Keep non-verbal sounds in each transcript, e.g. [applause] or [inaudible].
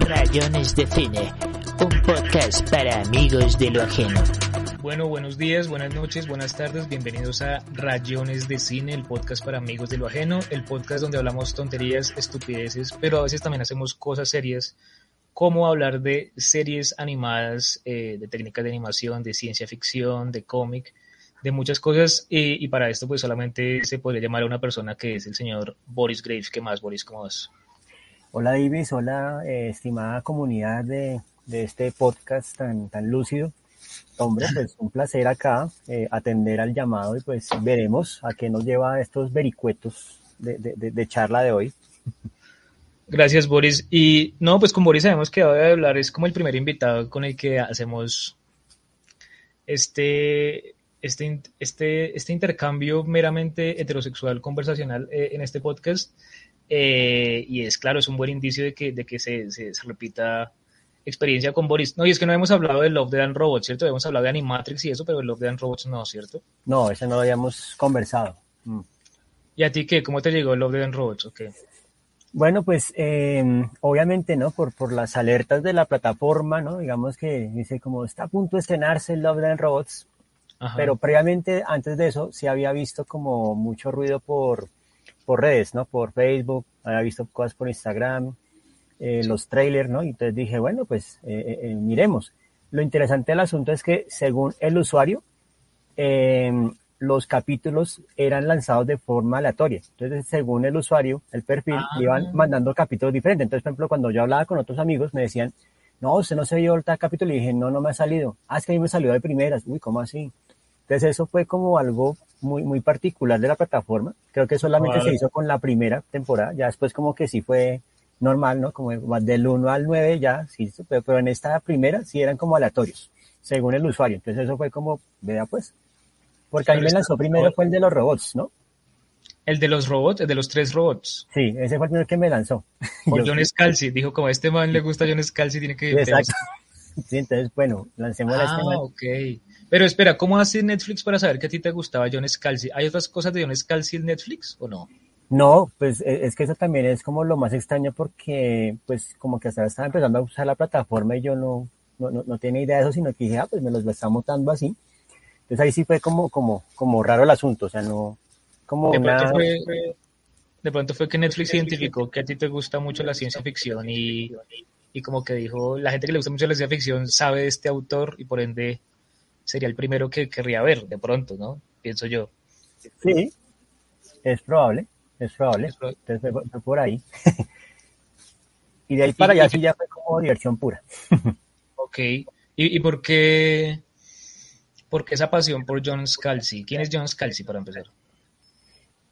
Rayones de Cine, un podcast para amigos de lo ajeno. Bueno, buenos días, buenas noches, buenas tardes, bienvenidos a Rayones de Cine, el podcast para amigos de lo ajeno, el podcast donde hablamos tonterías, estupideces, pero a veces también hacemos cosas serias, como hablar de series animadas, eh, de técnicas de animación, de ciencia ficción, de cómic, de muchas cosas, y, y para esto pues solamente se podría llamar a una persona que es el señor Boris Graves. ¿Qué más, Boris? ¿Cómo vas? Hola Davis, hola eh, estimada comunidad de, de, este podcast tan, tan lúcido. Hombre, [laughs] pues un placer acá eh, atender al llamado y pues veremos a qué nos lleva estos vericuetos de, de, de, charla de hoy. [laughs] Gracias Boris. Y no, pues con Boris habíamos quedado de hablar, es como el primer invitado con el que hacemos este, este, este, este intercambio meramente heterosexual conversacional eh, en este podcast. Eh, y es claro, es un buen indicio de que, de que se, se, se, repita experiencia con Boris. No, y es que no hemos hablado de Love, Dead and Robots, ¿cierto? Hemos hablado de Animatrix y eso, pero de Love, Dead and Robots no, ¿cierto? No, ese no lo habíamos conversado. Mm. ¿Y a ti qué? ¿Cómo te llegó Love, Dead and Robots? Okay. Bueno, pues eh, obviamente, ¿no? Por, por las alertas de la plataforma, ¿no? Digamos que dice como está a punto de estrenarse Love, Dead and Robots, Ajá. pero previamente, antes de eso, sí había visto como mucho ruido por por redes, ¿no? Por Facebook, había visto cosas por Instagram, eh, los trailers, ¿no? Y entonces dije, bueno, pues eh, eh, miremos. Lo interesante del asunto es que según el usuario, los capítulos eran lanzados de forma aleatoria. Entonces, según el usuario, el perfil, ah. iban mandando capítulos diferentes. Entonces, por ejemplo, cuando yo hablaba con otros amigos, me decían, no, usted no se vio tal capítulo. Y dije, no, no me ha salido. Ah, es que a mí me salió de primeras. Uy, ¿cómo así? Entonces, eso fue como algo muy, muy particular de la plataforma. Creo que solamente vale. se hizo con la primera temporada. Ya después como que sí fue normal, ¿no? Como del 1 al 9 ya, sí, pero, pero en esta primera sí eran como aleatorios, según el usuario. Entonces eso fue como, vea pues. Porque a mí me lanzó primero fue el de los robots, ¿no? El de los robots, el de los tres robots. Sí, ese fue el primero que me lanzó. [laughs] Por John Scalzi, dijo como a este man le gusta John Scalzi, tiene que... Exacto. [laughs] Sí, entonces, bueno, lancemos ah, a este man. ok. Pero espera, ¿cómo hace Netflix para saber que a ti te gustaba John Scalzi? ¿Hay otras cosas de John Scalzi en Netflix o no? No, pues es que eso también es como lo más extraño porque pues como que hasta estaba empezando a usar la plataforma y yo no, no, no, no tenía idea de eso, sino que dije, ah, pues me los está montando así. Entonces ahí sí fue como, como, como raro el asunto, o sea, no, como de una... Pronto fue, de pronto fue que Netflix identificó que a ti te gusta mucho la ciencia ficción y, y como que dijo, la gente que le gusta mucho la ciencia ficción sabe de este autor y por ende sería el primero que querría ver, de pronto, ¿no? Pienso yo. Sí, es probable, es probable. Es probable. Entonces fue, fue por ahí. [laughs] y de ahí para allá sí ya fue como diversión pura. [laughs] ok. ¿Y, ¿Y, por qué por qué esa pasión por John Scalzi? ¿Quién es John Scalzi para empezar?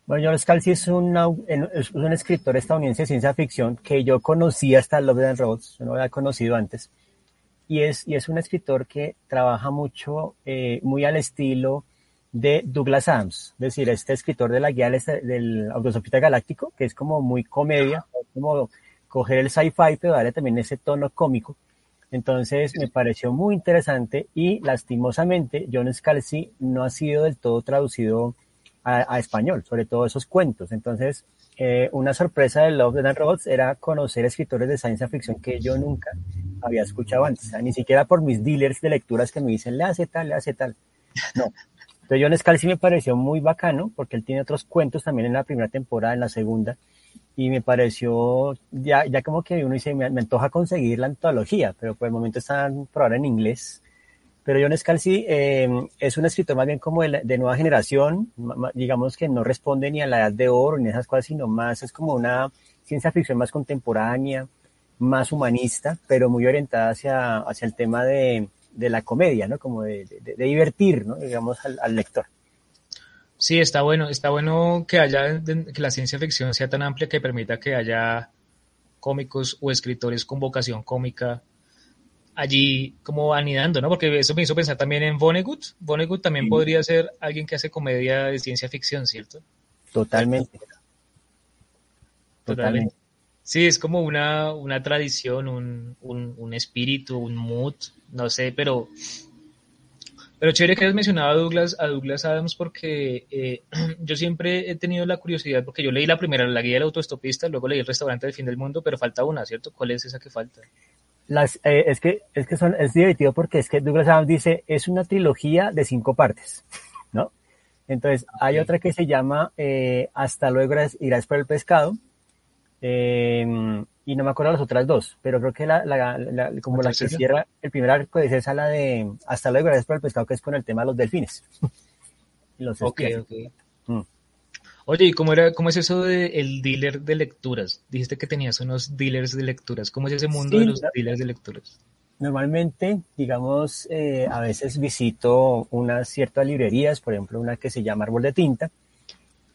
Bueno, John Scalzi es, una, es un escritor estadounidense de ciencia ficción que yo conocí hasta Love and Robots, no lo había conocido antes y es, y es un escritor que trabaja mucho, eh, muy al estilo de Douglas Adams, es decir, este escritor de la guía del, del Autosopista Galáctico, que es como muy comedia, como coger el sci-fi, pero darle también ese tono cómico. Entonces me pareció muy interesante y lastimosamente John Scalzi no ha sido del todo traducido a, a español, sobre todo esos cuentos. Entonces eh, una sorpresa de Love, and Robots era conocer escritores de ciencia ficción que yo nunca había escuchado antes, o sea, ni siquiera por mis dealers de lecturas que me dicen, le hace tal, le hace tal. No. Entonces John Scalzi me pareció muy bacano porque él tiene otros cuentos también en la primera temporada, en la segunda, y me pareció, ya, ya como que uno dice, me, me antoja conseguir la antología, pero por el momento están por ahora en inglés. Pero John Scalzi eh, es un escritor más bien como de, de, nueva generación, digamos que no responde ni a la edad de oro ni a esas cosas, sino más es como una ciencia ficción más contemporánea, más humanista, pero muy orientada hacia, hacia el tema de, de la comedia, ¿no? Como de, de, de divertir, ¿no? Digamos, al, al, lector. Sí, está bueno, está bueno que haya, que la ciencia ficción sea tan amplia que permita que haya cómicos o escritores con vocación cómica allí como anidando, ¿no? Porque eso me hizo pensar también en Vonnegut. Vonnegut también sí. podría ser alguien que hace comedia de ciencia ficción, ¿cierto? Totalmente. Totalmente. Sí, es como una, una tradición, un, un, un, espíritu, un mood, no sé, pero Pero chévere que hayas mencionado a Douglas, a Douglas Adams porque eh, [clears throat] yo siempre he tenido la curiosidad, porque yo leí la primera, la guía del autoestopista, luego leí el restaurante del fin del mundo, pero falta una, ¿cierto? ¿Cuál es esa que falta? Las, eh, es que, es que son, es divertido porque es que Douglas Adams dice, es una trilogía de cinco partes, ¿no? Entonces, hay otra que se llama eh, Hasta luego irás por el pescado, eh, y no me acuerdo las otras dos, pero creo que la, la, la como la que cierra el primer arco es esa la de Hasta luego, gracias por el pescado, que es con el tema de los delfines. [laughs] los ok, ok. Mm. Oye, ¿y cómo, era, cómo es eso de el dealer de lecturas? Dijiste que tenías unos dealers de lecturas. ¿Cómo es ese mundo de los dealers de lecturas? Normalmente, digamos, eh, a veces visito unas ciertas librerías, por ejemplo, una que se llama Árbol de Tinta,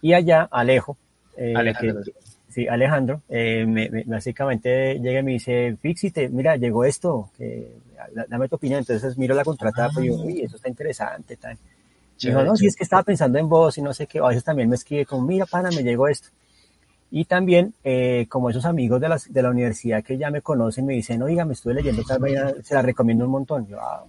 y allá Alejo, eh, Alejandro. Sí, Alejandro, eh, me, básicamente llega y me dice, Fixite, mira, llegó esto, que, dame tu opinión. Entonces miro la contratada, pues yo, uy, eso está interesante, tal. Y dijo, no, si es que estaba pensando en vos y no sé qué, a veces también me escribe como, mira, pana, me llegó esto. Y también, eh, como esos amigos de, las, de la universidad que ya me conocen, me dicen, oiga, me estuve leyendo tal vaina, se la recomiendo un montón. Yo, ah,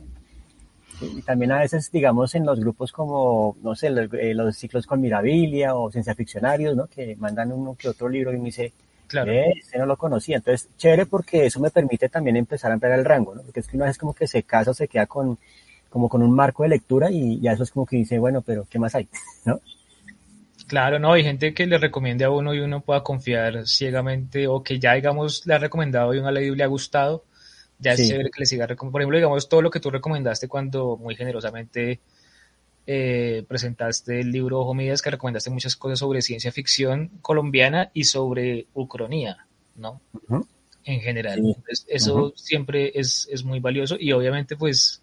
y también a veces, digamos, en los grupos como, no sé, eh, los, ciclos con Mirabilia o Ciencia Ficcionarios, ¿no? Que mandan uno que otro libro y me dice, claro. Eh, ese no lo conocía. Entonces, chévere porque eso me permite también empezar a ampliar el rango, ¿no? Porque es que una vez como que se casa o se queda con, como con un marco de lectura y ya eso es como que dice, bueno, pero ¿qué más hay? [laughs] ¿No? Claro, no, hay gente que le recomiende a uno y uno pueda confiar ciegamente o que ya, digamos, le ha recomendado y uno le, le ha gustado ya es chévere que le siga Por ejemplo, digamos, todo lo que tú recomendaste cuando muy generosamente eh, presentaste el libro Ojo Mías, que recomendaste muchas cosas sobre ciencia ficción colombiana y sobre ucronía, ¿no? En general. eso siempre es, es, muy valioso y obviamente, pues,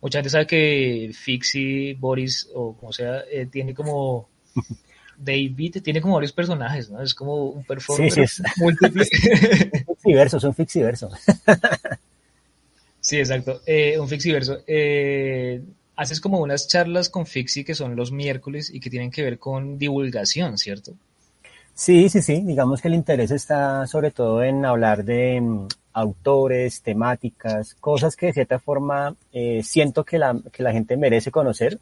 mucha gente sabe que Fixi, Boris, o como sea, eh, tiene como... [laughs] David tiene como varios personajes, ¿no? Es como un performer sí, sí, múltiple. fixiverso, es un fixiverso. Sí, exacto. Eh, un fixiverso. Eh, haces como unas charlas con Fixi que son los miércoles y que tienen que ver con divulgación, ¿cierto? Sí, sí, sí. Digamos que el interés está sobre todo en hablar de mm, autores, temáticas, cosas que de cierta forma eh, siento que la, que la gente merece conocer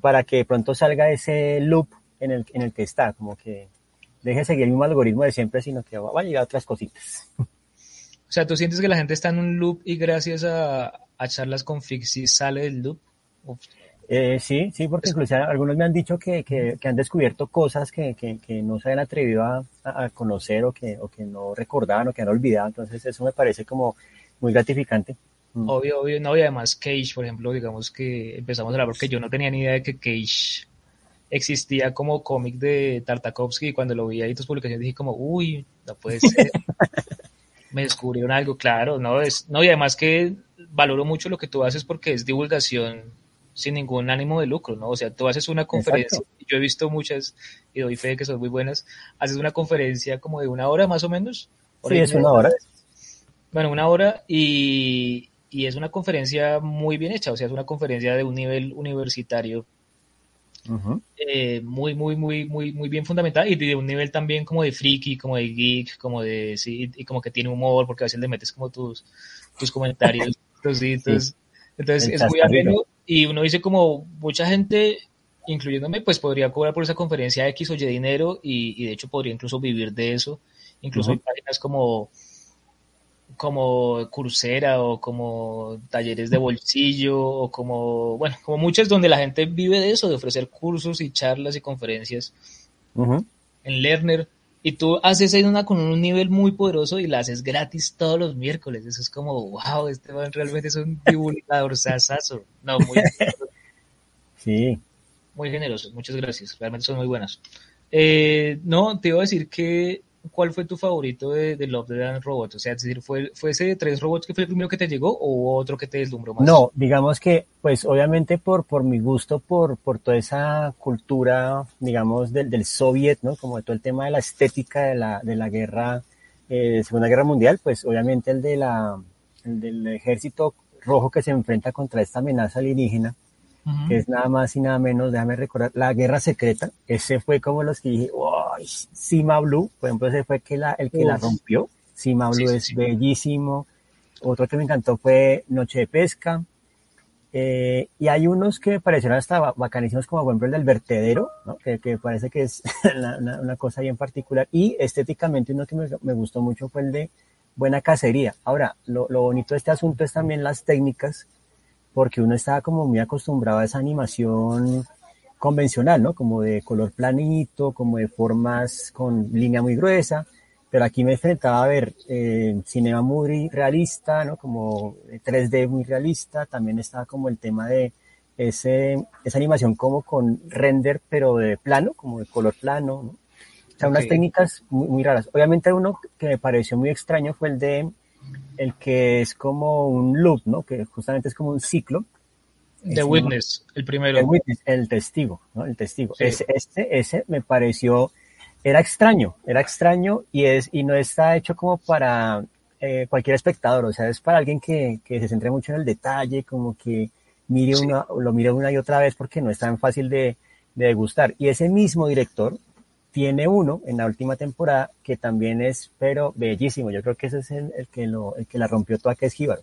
para que pronto salga ese loop en el, en el que está, como que deje de seguir el mismo algoritmo de siempre, sino que va a llegar a otras cositas. [laughs] O sea, ¿tú sientes que la gente está en un loop y gracias a, a charlas con Fixi sale del loop? Eh, sí, sí, porque incluso algunos me han dicho que, que, que han descubierto cosas que, que, que, no se habían atrevido a, a, conocer o que, o que no recordaban o que han olvidado. Entonces eso me parece como muy gratificante. Mm. Obvio, obvio, no, y además Cage, por ejemplo, digamos que empezamos a hablar porque yo no tenía ni idea de que Cage existía como cómic de Tartakovsky y cuando lo vi ahí tus publicaciones dije como, uy, no puede ser. [laughs] Me descubrieron algo, claro, no es, no, y además que valoro mucho lo que tú haces porque es divulgación sin ningún ánimo de lucro, ¿no? O sea, tú haces una conferencia, yo he visto muchas y doy fe de que son muy buenas, haces una conferencia como de una hora más o menos. Sí, es una hora. Bueno, una hora y, y es una conferencia muy bien hecha, o sea, es una conferencia de un nivel universitario eh, muy, muy, muy, muy, muy bien fundamentada y de un nivel también como de friki, como de geek, como de, sí, y como que tiene humor, porque a veces le metes como tus, tus comentarios, [laughs] entonces es muy ameno y uno dice como mucha gente, incluyéndome, pues podría cobrar por esa conferencia X o Y dinero y, de hecho podría incluso vivir de eso, incluso hay páginas como como Coursera o como talleres de bolsillo o como, bueno, como muchas donde la gente vive de eso, de ofrecer cursos y charlas y conferencias en Lerner. Y tú haces una con un nivel muy poderoso y la haces gratis todos los miércoles. Eso es como, wow, este man realmente es un divulgador sasazo. No, muy [laughs] Sí. Muy generoso, muchas gracias. Realmente son muy buenas. Eh, no, te iba a decir que ¿cuál fue tu favorito de, de Love, Death and Robots? O sea, es decir, ¿fue, ¿fue ese de tres robots que fue el primero que te llegó o otro que te deslumbró más? No, digamos que, pues obviamente por, por mi gusto, por, por toda esa cultura, digamos, del, del soviet, ¿no? Como de todo el tema de la estética de la, de la guerra, eh, Segunda Guerra Mundial, pues obviamente el de la, el del ejército rojo que se enfrenta contra esta amenaza alienígena, que es nada más y nada menos, déjame recordar, la guerra secreta, ese fue como los que dije, wow, Sima Blue, por ejemplo, ese fue que la, el que la rompió. Sima Blue es bellísimo. Otro que me encantó fue Noche de Pesca. Eh, y hay unos que me parecieron hasta bacanísimos, como por ejemplo el del vertedero, ¿no? que, que parece que es [laughs] una, una, cosa bien particular. Y estéticamente uno que me, me, gustó mucho fue el de Buena Cacería. Ahora, lo, lo bonito de este asunto es también las técnicas, porque uno estaba como muy acostumbrado a esa animación convencional, ¿no? Como de color planito, como de formas con línea muy gruesa pero aquí me enfrentaba a ver eh, cinema muy realista, ¿no? Como 3D muy realista, también estaba como el tema de ese, esa animación como con render, pero de plano, como de color plano, ¿no? O sea, unas técnicas muy, muy, raras. Obviamente uno que me pareció muy extraño fue el de, el que es como un loop, ¿no? Que justamente es como un ciclo. The Witness, el primero. El Witness, el testigo, ¿no? El testigo. Sí. Ese, ese, ese me pareció era extraño, era extraño y es y no está hecho como para eh, cualquier espectador, o sea, es para alguien que, que se centre mucho en el detalle, como que mire sí. una, lo mire una y otra vez porque no es tan fácil de, de degustar. Y ese mismo director tiene uno en la última temporada que también es, pero bellísimo. Yo creo que ese es el, el que lo, el que la rompió toda, que es Jíbaro.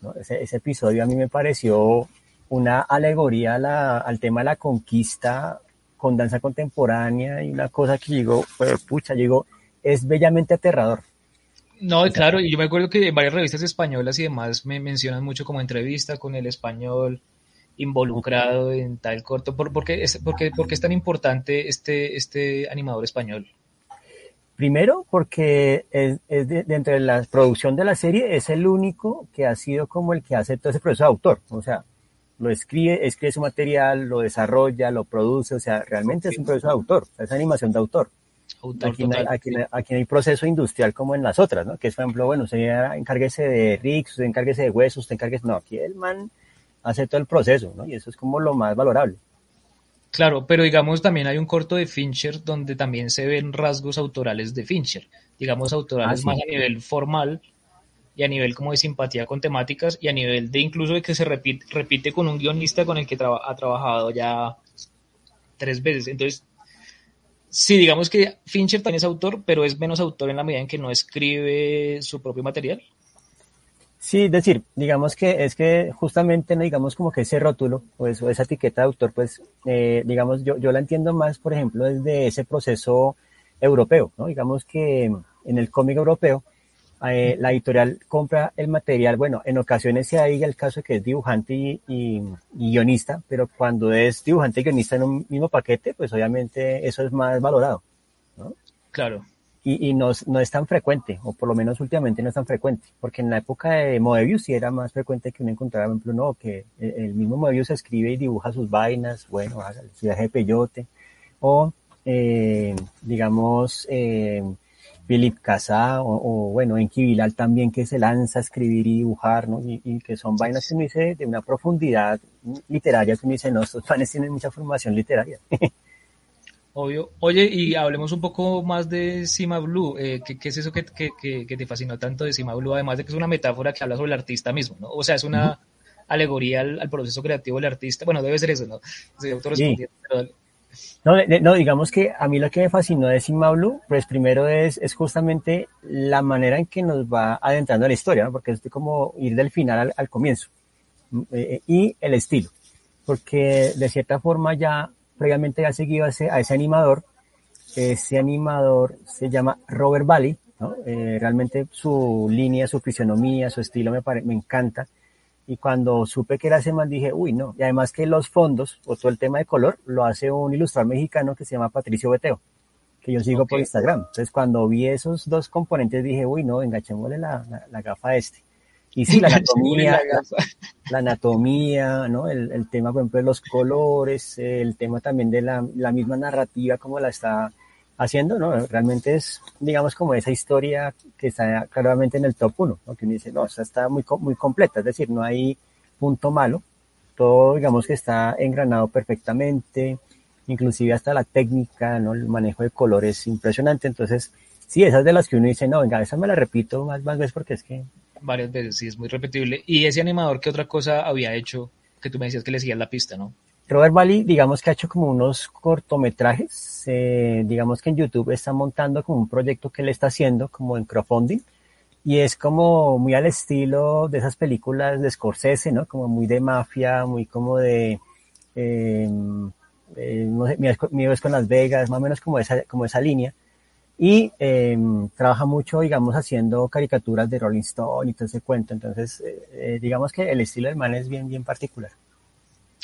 ¿No? Ese, episodio a mí me pareció una alegoría al tema de la conquista con danza contemporánea y una cosa que llegó, pues, pucha, llegó, es bellamente aterrador. No, claro, y yo me acuerdo que en varias revistas españolas y demás me mencionan mucho como entrevista con el español involucrado en tal corto. ¿Por, qué, es, por, qué, por qué es tan importante este, este animador español? Primero, porque es, es de, dentro de la producción de la serie es el único que ha sido como el que hace todo ese proceso de autor. O sea, lo escribe, escribe su material, lo desarrolla, lo produce, o sea, realmente es un proceso de autor, es animación de autor. autor aquí, no hay, aquí, aquí, no hay, proceso industrial como en las otras, ¿no? Que es, por ejemplo, bueno, usted encárguese de Rix, usted encárguese de huesos, usted encárguese, no, aquí el man hace todo el proceso, ¿no? Y eso es como lo más valorable. Claro, pero digamos también hay un corto de Fincher donde también se ven rasgos autorales de Fincher, digamos autorales ah, sí. más a nivel formal, y a nivel como de simpatía con temáticas y a nivel de incluso de que se repite, repite con un guionista con el que ha trabajado ya tres veces. Entonces, sí, digamos que Fincher también es autor, pero es menos autor en la medida en que no escribe su propio material. Sí, es decir, digamos que es que justamente, no digamos como que ese rótulo o, eso, esa etiqueta de autor, pues, eh, digamos, yo, yo la entiendo más, por ejemplo, desde ese proceso europeo, ¿no? Digamos que en el cómic europeo, eh, la editorial compra el material, bueno, en ocasiones se hay el caso de que es dibujante y, y, y, guionista, pero cuando es dibujante y guionista en un mismo paquete, pues obviamente eso es más valorado, ¿no? Claro. Y, y no, no, es tan frecuente, o por lo menos últimamente no es tan frecuente, porque en la época de Moebius sí era más frecuente que uno encontrara, por ejemplo, no, que el mismo Moebius escribe y dibuja sus vainas, bueno, haga el viaje de peyote, o, eh, digamos, eh, Philip Casá o, bueno, Enki Bilal también que se lanza a escribir y dibujar, ¿no? Y, y que son vainas que me dice de una profundidad literaria que me dice, no, estos panes tienen mucha formación literaria. [laughs] Obvio. Oye, y hablemos un poco más de Cima Blue. Eh, ¿qué, ¿qué, es eso que, que, que, te fascinó tanto de Cima Blue? Además de que es una metáfora que habla sobre el artista mismo, ¿no? O sea, es una uh -huh. alegoría al, al, proceso creativo del artista. Bueno, debe ser eso, ¿no? Sí, pero no, no, digamos que a mí lo que me fascinó de Sigma Blue, pues primero es, es justamente la manera en que nos va adentrando a la historia, ¿no? porque es como ir del final al, al comienzo. Eh, y el estilo, porque de cierta forma ya previamente ya seguido a ese, a ese animador, ese animador se llama Robert Valley, ¿no? eh, realmente su línea, su fisionomía, su estilo me, pare, me encanta y cuando supe que era ese man dije, uy, no, y además que los fondos o todo el tema de color lo hace un ilustrador mexicano que se llama Patricio Beteo, que yo sigo okay. por Instagram. Entonces cuando vi esos dos componentes dije, uy, no, engachémosle la, la, la gafa a este. Y sí, la [laughs] anatomía, la, la, anatomía, ¿no? El, el, tema, por ejemplo, de los colores, el tema también de la, la misma narrativa, como la está haciendo, ¿no? Realmente es, digamos, como esa historia que está claramente en el top 1, ¿no? Que uno dice, no, esa está muy, muy completa, es decir, no hay punto malo, todo, digamos, que está engranado perfectamente, inclusive hasta la técnica, ¿no? El manejo de colores impresionante, entonces, sí, esas de las que uno dice, no, venga, esa me la repito más, más veces porque es que... Varias veces, sí, es muy repetible. Y ese animador, ¿qué otra cosa había hecho? Que tú me decías que le seguías la pista, ¿no? Robert Bali, digamos que ha hecho como unos cortometrajes, eh, digamos que en YouTube está montando como un proyecto que él está haciendo como en crowdfunding y es como muy al estilo de esas películas de Scorsese, ¿no? Como muy de mafia, muy como de, eh, eh, con Las Vegas, más o menos como esa, como esa línea. Y eh, trabaja mucho, digamos, haciendo caricaturas de Rolling Stone y todo ese cuento. Entonces, eh, eh, digamos que el estilo del man es bien, bien particular.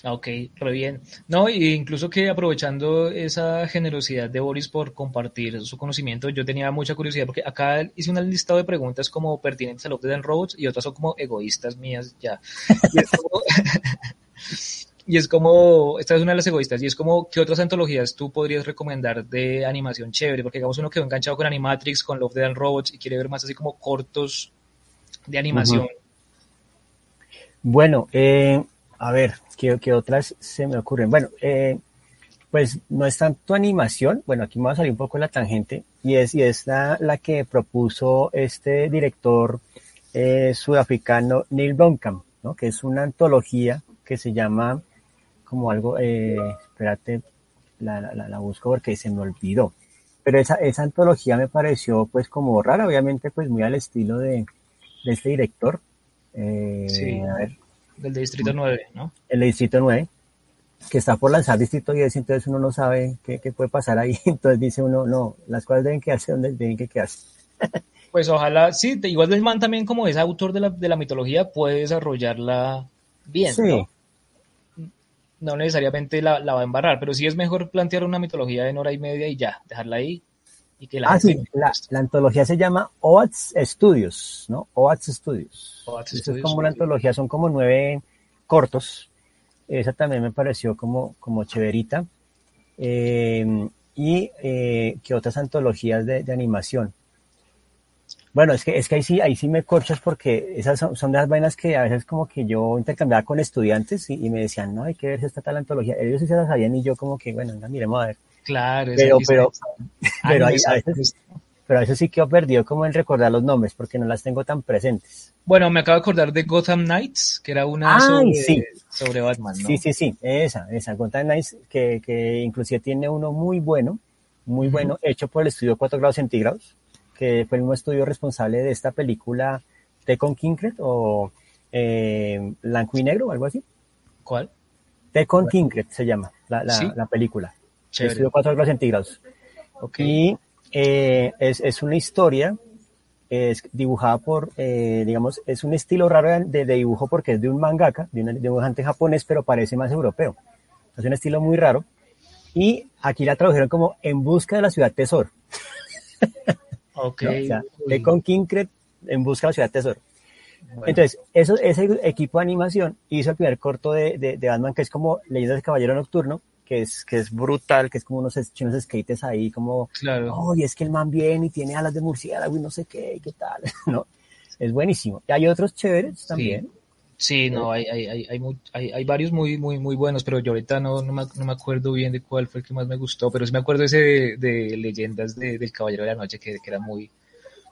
Ah, ok, re bien. No, y incluso que aprovechando esa generosidad de Boris por compartir su conocimiento, yo tenía mucha curiosidad porque acá hice un listado de preguntas como pertinentes a Love, Dead and Robots y otras son como egoístas mías ya. [laughs] Y es como, esta es una de las egoístas, y es como, ¿qué otras antologías tú podrías recomendar de animación chévere? Porque digamos uno quedó enganchado con Animatrix, con Love, Dead and Robots y quiere ver más así como cortos de animación. Bueno, eh, a ver, ¿qué, ¿qué, otras se me ocurren? Bueno, eh, pues no es tanto animación, bueno, aquí me va a salir un poco la tangente, y es, y es la, la que propuso este director eh, sudafricano Neil Blomkamp, ¿no? que es una antología que se llama como algo, eh, espérate, la, la, la, busco porque se me olvidó, pero esa, esa antología me pareció pues como rara, obviamente pues muy al estilo de, de este director. Eh, sí. A ver, del de Distrito 9, ¿no? El de Distrito 9, que está por lanzar Distrito 10, entonces uno no sabe qué, qué puede pasar ahí. [laughs] Entonces dice uno, no, las cosas deben quedarse donde deben que quedarse. [laughs] Pues ojalá, sí, igual el man también como es autor de la, de la mitología puede desarrollarla bien, sí. ¿no? No necesariamente la, la, va a embarrar, pero sí es mejor plantear una mitología en hora y media y ya, dejarla ahí. Y que la ah, sí, la, la, antología se llama OATS Studios, ¿no? OATS Studios. OATS Studios, es como una antología, son como nueve cortos. Esa también me pareció como, como chéverita. Eh, y eh, que otras antologías de, de, animación. Bueno, es que, es que ahí sí, ahí sí me corchas porque esas son, son de las vainas que a veces como que yo intercambiaba con estudiantes y, y me decían, no, hay que ver si está tal antología. Ellos sí se las sabían y yo como que, bueno, venga, miremos a ver. Claro, pero, pero, [laughs] pero, a veces, pero a veces sí quedo perdido como en recordar los nombres porque no las tengo tan presentes. Bueno, me acabo de acordar de Gotham Knights, que era una Ay, sobre, sí. sobre Batman, ¿no? Sí, sí, sí, esa, esa, Gotham Knights, que, que inclusive tiene uno muy bueno, muy uh -huh. bueno, hecho por el estudio 4 grados centígrados, que fue el mismo estudio responsable de esta película Tecon Kinkred o eh, Blanco y Negro, algo así. ¿Cuál? Bueno. Kinkred se llama la, la, ¿Sí? la película. Estudio 4 grados centígrados. Okay. Y eh, es, es, una historia es dibujada por, eh, digamos, es un estilo raro de, de, dibujo porque es de un mangaka, de un dibujante japonés, pero parece más europeo. Es un estilo muy raro. Y aquí la tradujeron como En busca de la ciudad tesoro. [laughs] Ok. ¿No? O sea, con Kinkred En busca de la ciudad tesoro. Bueno. Entonces, eso, ese equipo de animación hizo el primer corto de, de, de Batman, que es como Leyendas del Caballero Nocturno, que es, que es brutal, que es como unos, unos skates ahí, como, claro. oh, y es que el man viene y tiene alas de murciélago y no sé qué, y qué tal, [laughs] ¿no? Es buenísimo. Y hay otros chéveres también. Sí. Sí, no, hay, hay, hay, hay, muy, hay, hay, varios muy, muy, muy buenos, pero yo ahorita no, no, me, no me acuerdo bien de cuál fue el que más me gustó, pero sí me acuerdo ese de, de leyendas de, del Caballero de la Noche, que, que era muy,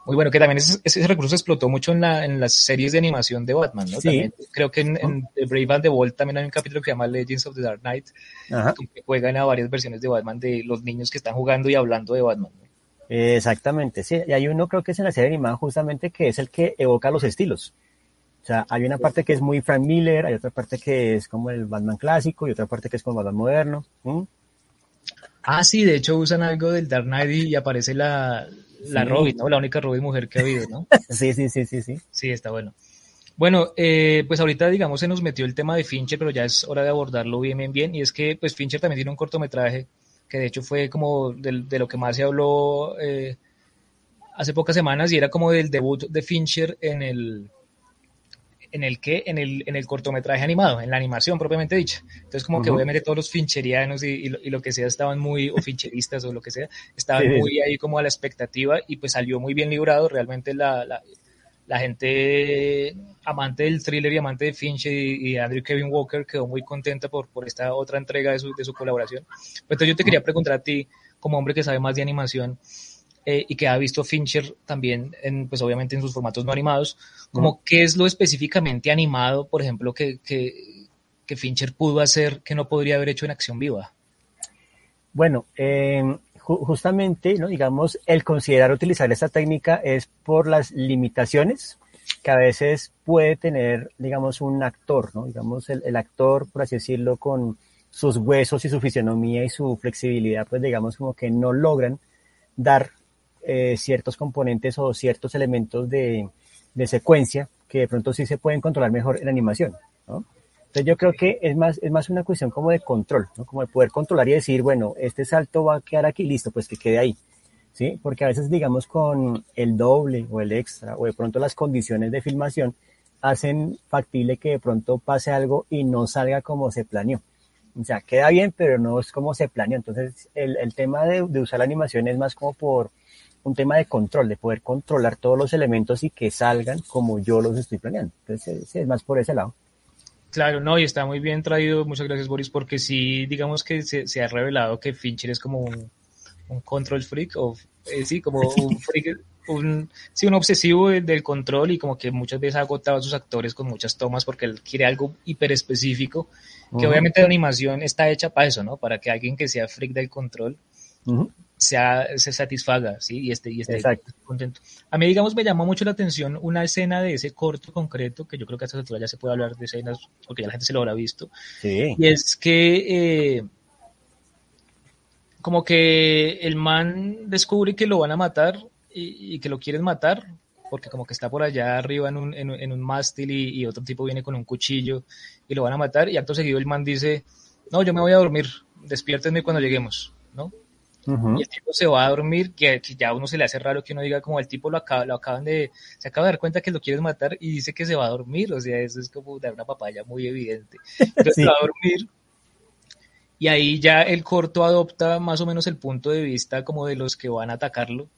muy bueno, que también ese, ese recurso explotó mucho en, la, en las series de animación de Batman, ¿no? Sí. También, creo que en, en The Brave and the Bold también hay un capítulo que se llama Legends of the Dark Knight, Ajá. que juegan a varias versiones de Batman de los niños que están jugando y hablando de Batman. ¿no? Exactamente, sí, y hay uno creo que es en la serie animada justamente que es el que evoca los estilos. O sea, hay una parte que es muy Frank Miller, hay otra parte que es como el Batman clásico y otra parte que es como el Batman moderno. ¿Mm? Ah, sí, de hecho usan algo del Dark Knight y aparece la, la Sí. Robin, ¿no? La única Robin mujer que ha habido, ¿no? [laughs] Sí, sí, sí, sí, sí. Sí, está bueno. Bueno, eh, pues ahorita digamos se nos metió el tema de Fincher, pero ya es hora de abordarlo bien, bien, bien. Y es que pues Fincher también tiene un cortometraje que de hecho fue como del- de, lo que más se habló eh, hace pocas semanas y era como del debut de Fincher en el en el que en el en el cortometraje animado, en la animación propiamente dicha. Entonces como que Ujú. obviamente todos los fincherianos y, y lo, y lo que sea estaban muy o fincheristas o lo que sea, estaban Sí, sí, muy ahí como a la expectativa y pues salió muy bien librado. Realmente la, la, la gente amante del thriller y amante de Fincher y, y Andrew Kevin Walker quedó muy contenta por, por esta otra entrega de su, de su colaboración. Pues entonces yo te quería preguntar a ti, como hombre que sabe más de animación eh, y que ha visto Fincher también, en, pues obviamente en sus formatos no animados, como qué es lo específicamente animado, por ejemplo, que, que, que Fincher pudo hacer que no podría haber hecho en acción viva. Bueno, eh, justamente, ¿no? digamos, el considerar utilizar esta técnica es por las limitaciones que a veces puede tener, digamos, un actor, ¿no? Digamos, el, el actor, por así decirlo, con sus huesos y su fisionomía y su flexibilidad, pues digamos como que no logran dar eh, ciertos componentes o ciertos elementos de, de, secuencia que de pronto sí se pueden controlar mejor en animación, ¿no? Entonces yo creo que es más, es más una cuestión como de control, ¿no? Como de poder controlar y decir, bueno, este salto va a quedar aquí, listo, pues que quede ahí. ¿Sí? Porque a veces, digamos, con el doble o el extra o de pronto las condiciones de filmación hacen factible que de pronto pase algo y no salga como se planeó. O sea, queda bien, pero no es como se planeó. Entonces, el, el tema de, de, usar la animación es más como por un tema de control, de poder controlar todos los elementos y que salgan como yo los estoy planeando. Entonces, es más por ese lado. Claro, no, y está muy bien traído, muchas gracias Boris, porque sí, digamos que se, se ha revelado que Fincher es como un, un control freak, o eh, sí, como un [laughs] freak, un, sí, un obsesivo de, del control y como que muchas veces ha agotado a sus actores con muchas tomas porque él quiere algo hiper específico, que uh -huh. obviamente la animación está hecha para eso, ¿no? Para que alguien que sea freak del control uh -huh. Se satisfaga, ¿sí? Y esté, y esté contento. A mí, digamos, me llamó mucho la atención una escena de ese corto concreto, que yo creo que a esta altura ya se puede hablar de escenas, porque ya la gente se lo habrá visto. Sí. Y es que, eh, como que el man descubre que lo van a matar y, y, que lo quieren matar, porque como que está por allá arriba en un, en, en un mástil y, y, otro tipo viene con un cuchillo y lo van a matar y acto seguido el man dice, no, yo me voy a dormir, despiértenme cuando lleguemos, ¿no? Uh -huh. Y el tipo se va a dormir, que, que, ya a uno se le hace raro que uno diga como el tipo lo, acaba, lo acaban de, se acaba de dar cuenta que lo quieren matar y dice que se va a dormir, o sea, eso es como dar una papaya muy evidente. [laughs] Entonces sí. se va a dormir y ahí ya el corto adopta más o menos el punto de vista como de los que van a atacarlo.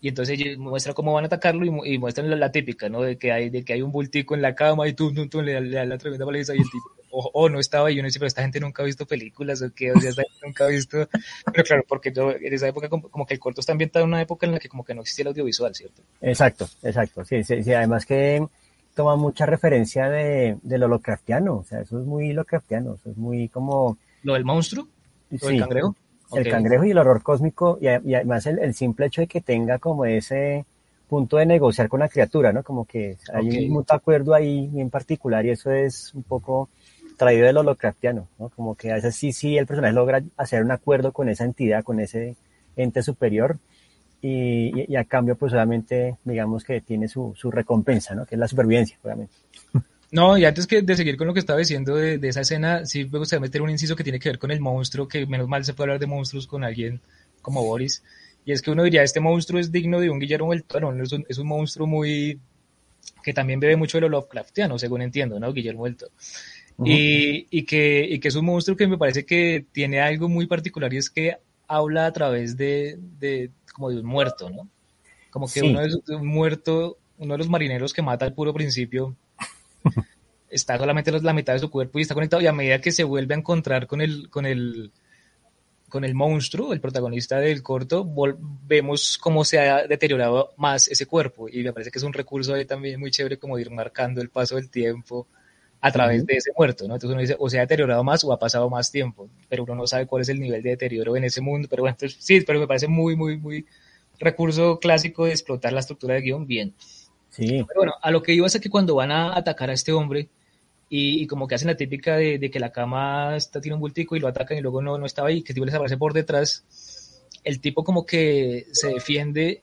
Y entonces muestra cómo van a atacarlo y, muestran la, la, típica, ¿no? De que hay de que hay un bultico en la cama y tú, tú, tú le, le, da la tremenda paliza y el tipo, o oh, no estaba. Y uno dice, pero esta gente nunca ha visto películas o qué, o sea, esta gente nunca ha visto. Pero claro, porque yo, en esa época, como, como, que el corto está ambientado en una época en la que como que no existía el audiovisual, ¿cierto? Exacto, exacto. Sí, sí, sí. Además que toma mucha referencia de, de lo Lovecraftiano, o sea, eso es muy Lovecraftiano, eso es muy como ¿Lo del monstruo? ¿Lo sí, del cangrejo? El okay. cangrejo y el horror cósmico, y, y además el, el, simple hecho de que tenga como ese punto de negociar con la criatura, ¿no? Como que hay okay. un mutuo acuerdo ahí en particular y eso es un poco traído de lo Lovecraftiano, ¿no? Como que a veces sí, sí el personaje logra hacer un acuerdo con esa entidad, con ese ente superior y, y, a cambio pues obviamente digamos que tiene su, su recompensa, ¿no? Que es la supervivencia, obviamente. [laughs] No, y antes que de seguir con lo que estaba diciendo de, de, esa escena, sí me gustaría meter un inciso que tiene que ver con el monstruo, que menos mal se puede hablar de monstruos con alguien como Boris. Y es que uno diría, este monstruo es digno de un Guillermo del Toro, ¿no? es, un, es un monstruo muy... que también bebe mucho de lo Lovecraftiano, según entiendo, ¿no? Guillermo del Toro. Uh -huh. y, y, que, y que es un monstruo que me parece que tiene algo muy particular y es que habla a través de, de como de un muerto, ¿no? Como que sí. uno es un muerto, uno de los marineros que mata al puro principio, [laughs] está solamente la mitad de su cuerpo y está conectado y a medida que se vuelve a encontrar con el con el con el monstruo, el protagonista del corto, vemos cómo se ha deteriorado más ese cuerpo y me parece que es un recurso ahí también muy chévere como ir marcando el paso del tiempo a través de ese muerto, ¿no? Entonces uno dice, o se ha deteriorado más o ha pasado más tiempo, pero uno no sabe cuál es el nivel de deterioro en ese mundo, pero bueno, entonces, sí, pero me parece muy, muy, muy recurso clásico de explotar la estructura de guion bien. Sí. Pero bueno, a lo que iba es que cuando van a atacar a este hombre y, y como que hacen la típica de, de, que la cama está, tiene un bultico y lo atacan y luego no, no estaba ahí, que el tipo les aparece por detrás, el tipo como que se defiende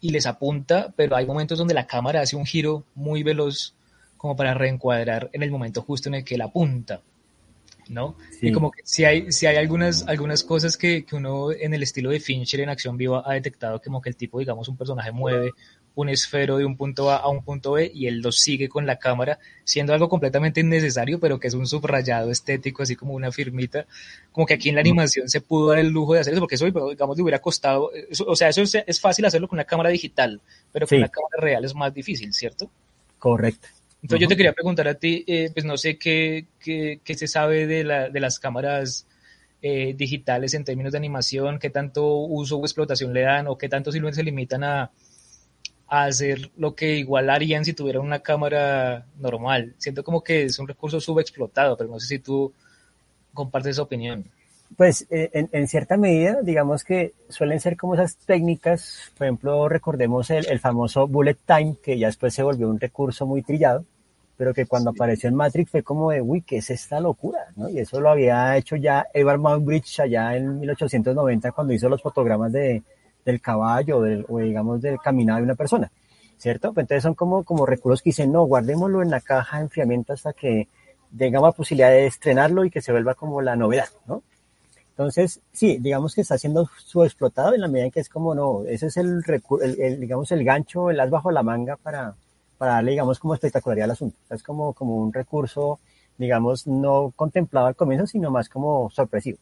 y les apunta, pero hay momentos donde la cámara hace un giro muy veloz como para reencuadrar en el momento justo en el que la apunta. ¿no? Sí. Y como que si hay, si hay algunas, algunas cosas que, que, uno en el estilo de Fincher en acción viva ha detectado, como que el tipo, digamos, un personaje mueve un esfero de un punto A a un punto B y él lo sigue con la cámara, siendo algo completamente innecesario, pero que es un subrayado estético, así como una firmita, como que aquí en la animación se pudo dar el lujo de hacer eso, porque eso, digamos, le hubiera costado, eso, o sea, eso es, es, fácil hacerlo con una cámara digital, pero con sí. una cámara real es más difícil, ¿cierto? Correcto. Entonces uh -huh. yo te quería preguntar a ti, eh, pues no sé qué, qué, qué se sabe de, la, de las cámaras eh, digitales en términos de animación, qué tanto uso o explotación le dan o qué tanto simplemente se limitan a, a hacer lo que igual harían si tuvieran una cámara normal. Siento como que es un recurso subexplotado, pero no sé si tú compartes esa opinión. Pues eh, en, en, cierta medida, digamos que suelen ser como esas técnicas, por ejemplo, recordemos el, el, famoso bullet time, que ya después se volvió un recurso muy trillado, pero que cuando sí. apareció en Matrix fue como de, uy, ¿qué es esta locura? ¿no? Y eso lo había hecho ya Edward Muybridge allá en 1890 cuando hizo los fotogramas de, del caballo del, o digamos del caminado de una persona, ¿cierto? Pues entonces son como, como recursos que dicen, no, guardémoslo en la caja de enfriamiento hasta que tengamos la posibilidad de estrenarlo y que se vuelva como la novedad, ¿no? Entonces, sí, digamos que está siendo subexplotado en la medida en que es como, no, ese es el, el, el, digamos, el gancho, el as bajo la manga para, para darle, digamos, como espectacularidad al asunto. O sea, es como, como un recurso, digamos, no contemplado al comienzo, sino más como sorpresivo.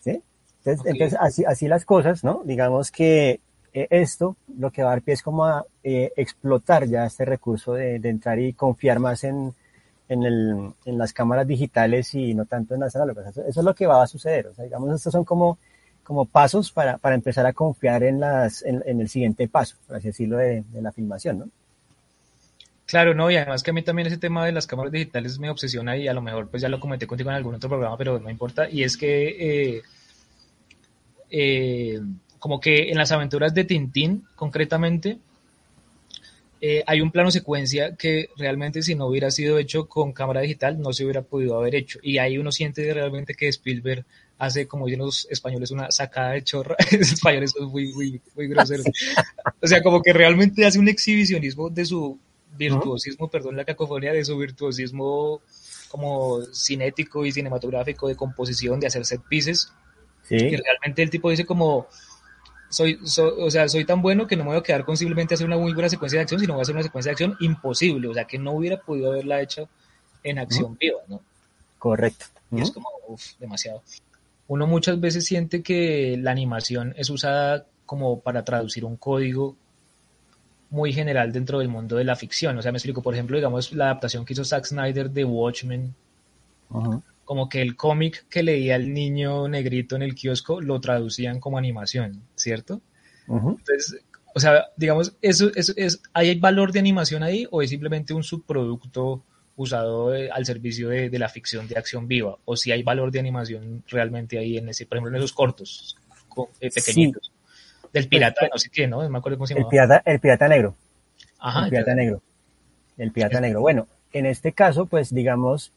¿Sí? Entonces, okay. entonces así, así las cosas, ¿no? Digamos que eh, esto lo que va a dar pie es como a eh, explotar ya este recurso de, de entrar y confiar más en, en, el, en las cámaras digitales y no tanto en las análogas. Eso, eso, es lo que va a suceder. O sea, digamos, estos son como, como pasos para, para empezar a confiar en, las, en, en el siguiente paso, por así decirlo, de, de, la filmación, ¿no? Claro, no, y además que a mí también ese tema de las cámaras digitales me obsesiona y a lo mejor pues ya lo comenté contigo en algún otro programa, pero no importa, y es que eh, eh, como que en las aventuras de Tintín, concretamente, eh, hay un plano secuencia que realmente si no hubiera sido hecho con cámara digital no se hubiera podido haber hecho. Y ahí uno siente realmente que Spielberg hace, como dicen los españoles, una sacada de chorra. [laughs] los españoles son muy, muy, muy groseros. [laughs] O sea, como que realmente hace un exhibicionismo de su virtuosismo, perdón la cacofonía, de su virtuosismo como cinético y cinematográfico, de composición, de hacer set pieces. Sí. Y realmente el tipo dice como, soy, o sea, soy tan bueno que no me voy a quedar con simplemente hacer una muy buena secuencia de acción, sino voy a hacer una secuencia de acción imposible, o sea, que no hubiera podido haberla hecho en acción uh -huh. viva, ¿no? Correcto. Uh -huh. es como, uff, demasiado. Uno muchas veces siente que la animación es usada como para traducir un código muy general dentro del mundo de la ficción. O sea, me explico, por ejemplo, digamos, la adaptación que hizo Zack Snyder de Watchmen, uh -huh. Como que el cómic que leía el niño negrito en el kiosco lo traducían como animación, ¿cierto? Uh -huh. Entonces, o sea, digamos, eso, eso es, ¿hay valor de animación ahí o es simplemente un subproducto usado de, al servicio de, de, la ficción de acción viva? O si hay valor de animación realmente ahí en ese, por ejemplo, en esos cortos eh, pequeñitos. Sí del pirata, no sé qué, ¿no? No me acuerdo cómo se. El pirata, el pirata negro. Ajá. El pirata negro. El pirata negro. Bueno, en este caso, pues digamos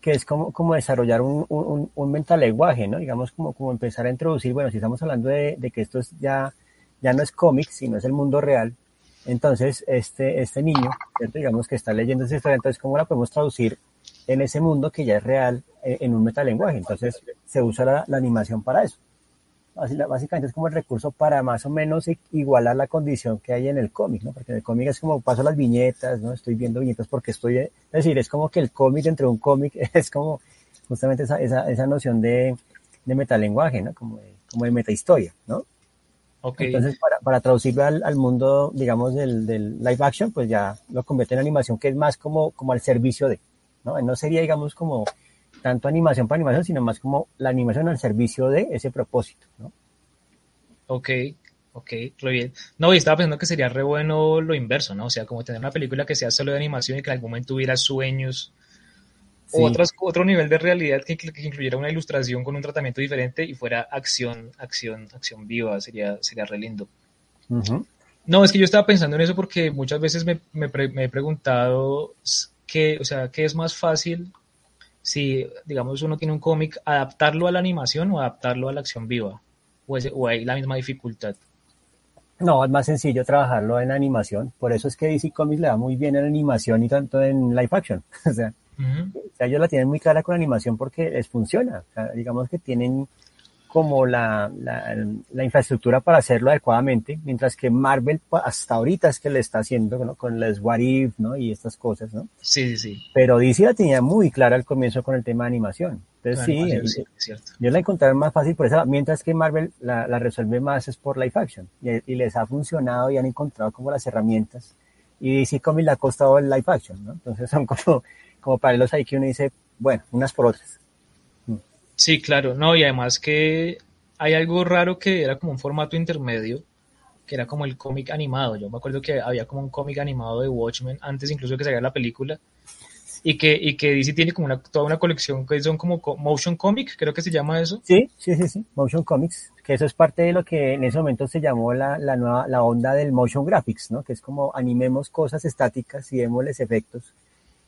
que es como, como desarrollar un, un, un mental lenguaje, ¿no? Digamos como, como empezar a introducir, bueno, si estamos hablando de, de que esto es ya, ya no es cómic, sino es el mundo real, entonces este, este niño, ¿cierto? digamos que está leyendo esa historia, entonces ¿cómo la podemos traducir en ese mundo que ya es real en, en un metalenguaje? Entonces se usa la animación para eso básicamente es como el recurso para más o menos igualar la condición que hay en el cómic, ¿no? Porque en el cómic es como paso las viñetas, ¿no? Estoy viendo viñetas porque estoy, es decir, es como que el cómic dentro de un cómic [laughs] es como justamente esa, esa, esa noción de, de metalenguaje, ¿no? Como de, como de metahistoria, ¿no? Okay. Entonces, para, para traducirlo al, al, mundo, digamos, del, del live action, pues ya lo convierte en animación que es más como, como al servicio de, ¿no? No sería, digamos, como tanto animación para animación, sino más como la animación al servicio de ese propósito, ¿no? Ok, ok, muy bien. No, y estaba pensando que sería re bueno lo inverso, ¿no? O sea, como tener una película que sea solo de animación y que en algún momento tuviera sueños sí. o otros, otro nivel de realidad que, que, incluyera una ilustración con un tratamiento diferente y fuera acción, acción, acción viva, sería, sería re lindo. Uh -huh. No, es que yo estaba pensando en eso porque muchas veces me, me, me he preguntado qué, o sea, qué es más fácil si, digamos, uno tiene un cómic, adaptarlo a la animación o adaptarlo a la acción viva? ¿O, es, ¿O, hay la misma dificultad? No, es más sencillo trabajarlo en animación. Por eso es que DC Comics le da muy bien en animación y tanto en live action. [laughs] o, sea, uh -huh. ellos la tienen muy clara con animación porque les funciona. O sea, digamos que tienen como la, la, la, infraestructura para hacerlo adecuadamente, mientras que Marvel hasta ahorita es que le está haciendo ¿no? con las What If, ¿no? Y estas cosas, ¿no? Sí, sí, sí. Pero DC la tenía muy clara al comienzo con el tema de animación. Entonces sí, animación, sí cierto. yo la encontré más fácil por eso, mientras que Marvel la, la resuelve más es por live action. Y, y, les ha funcionado y han encontrado como las herramientas. Y DC Comics le ha costado el live action, ¿no? Entonces son como, como paralelos ahí que uno dice, bueno, unas por otras. Sí, claro, no, y además que hay algo raro que era como un formato intermedio, que era como el cómic animado. Yo me acuerdo que había como un cómic animado de Watchmen, antes incluso que saliera la película, y que, y que DC tiene como una, toda una colección que son como motion comic, creo que se llama eso. Sí, sí, sí, sí, motion comics, que eso es parte de lo que en ese momento se llamó la, la nueva, la onda del motion graphics, ¿no? Que es como animemos cosas estáticas y démosles efectos.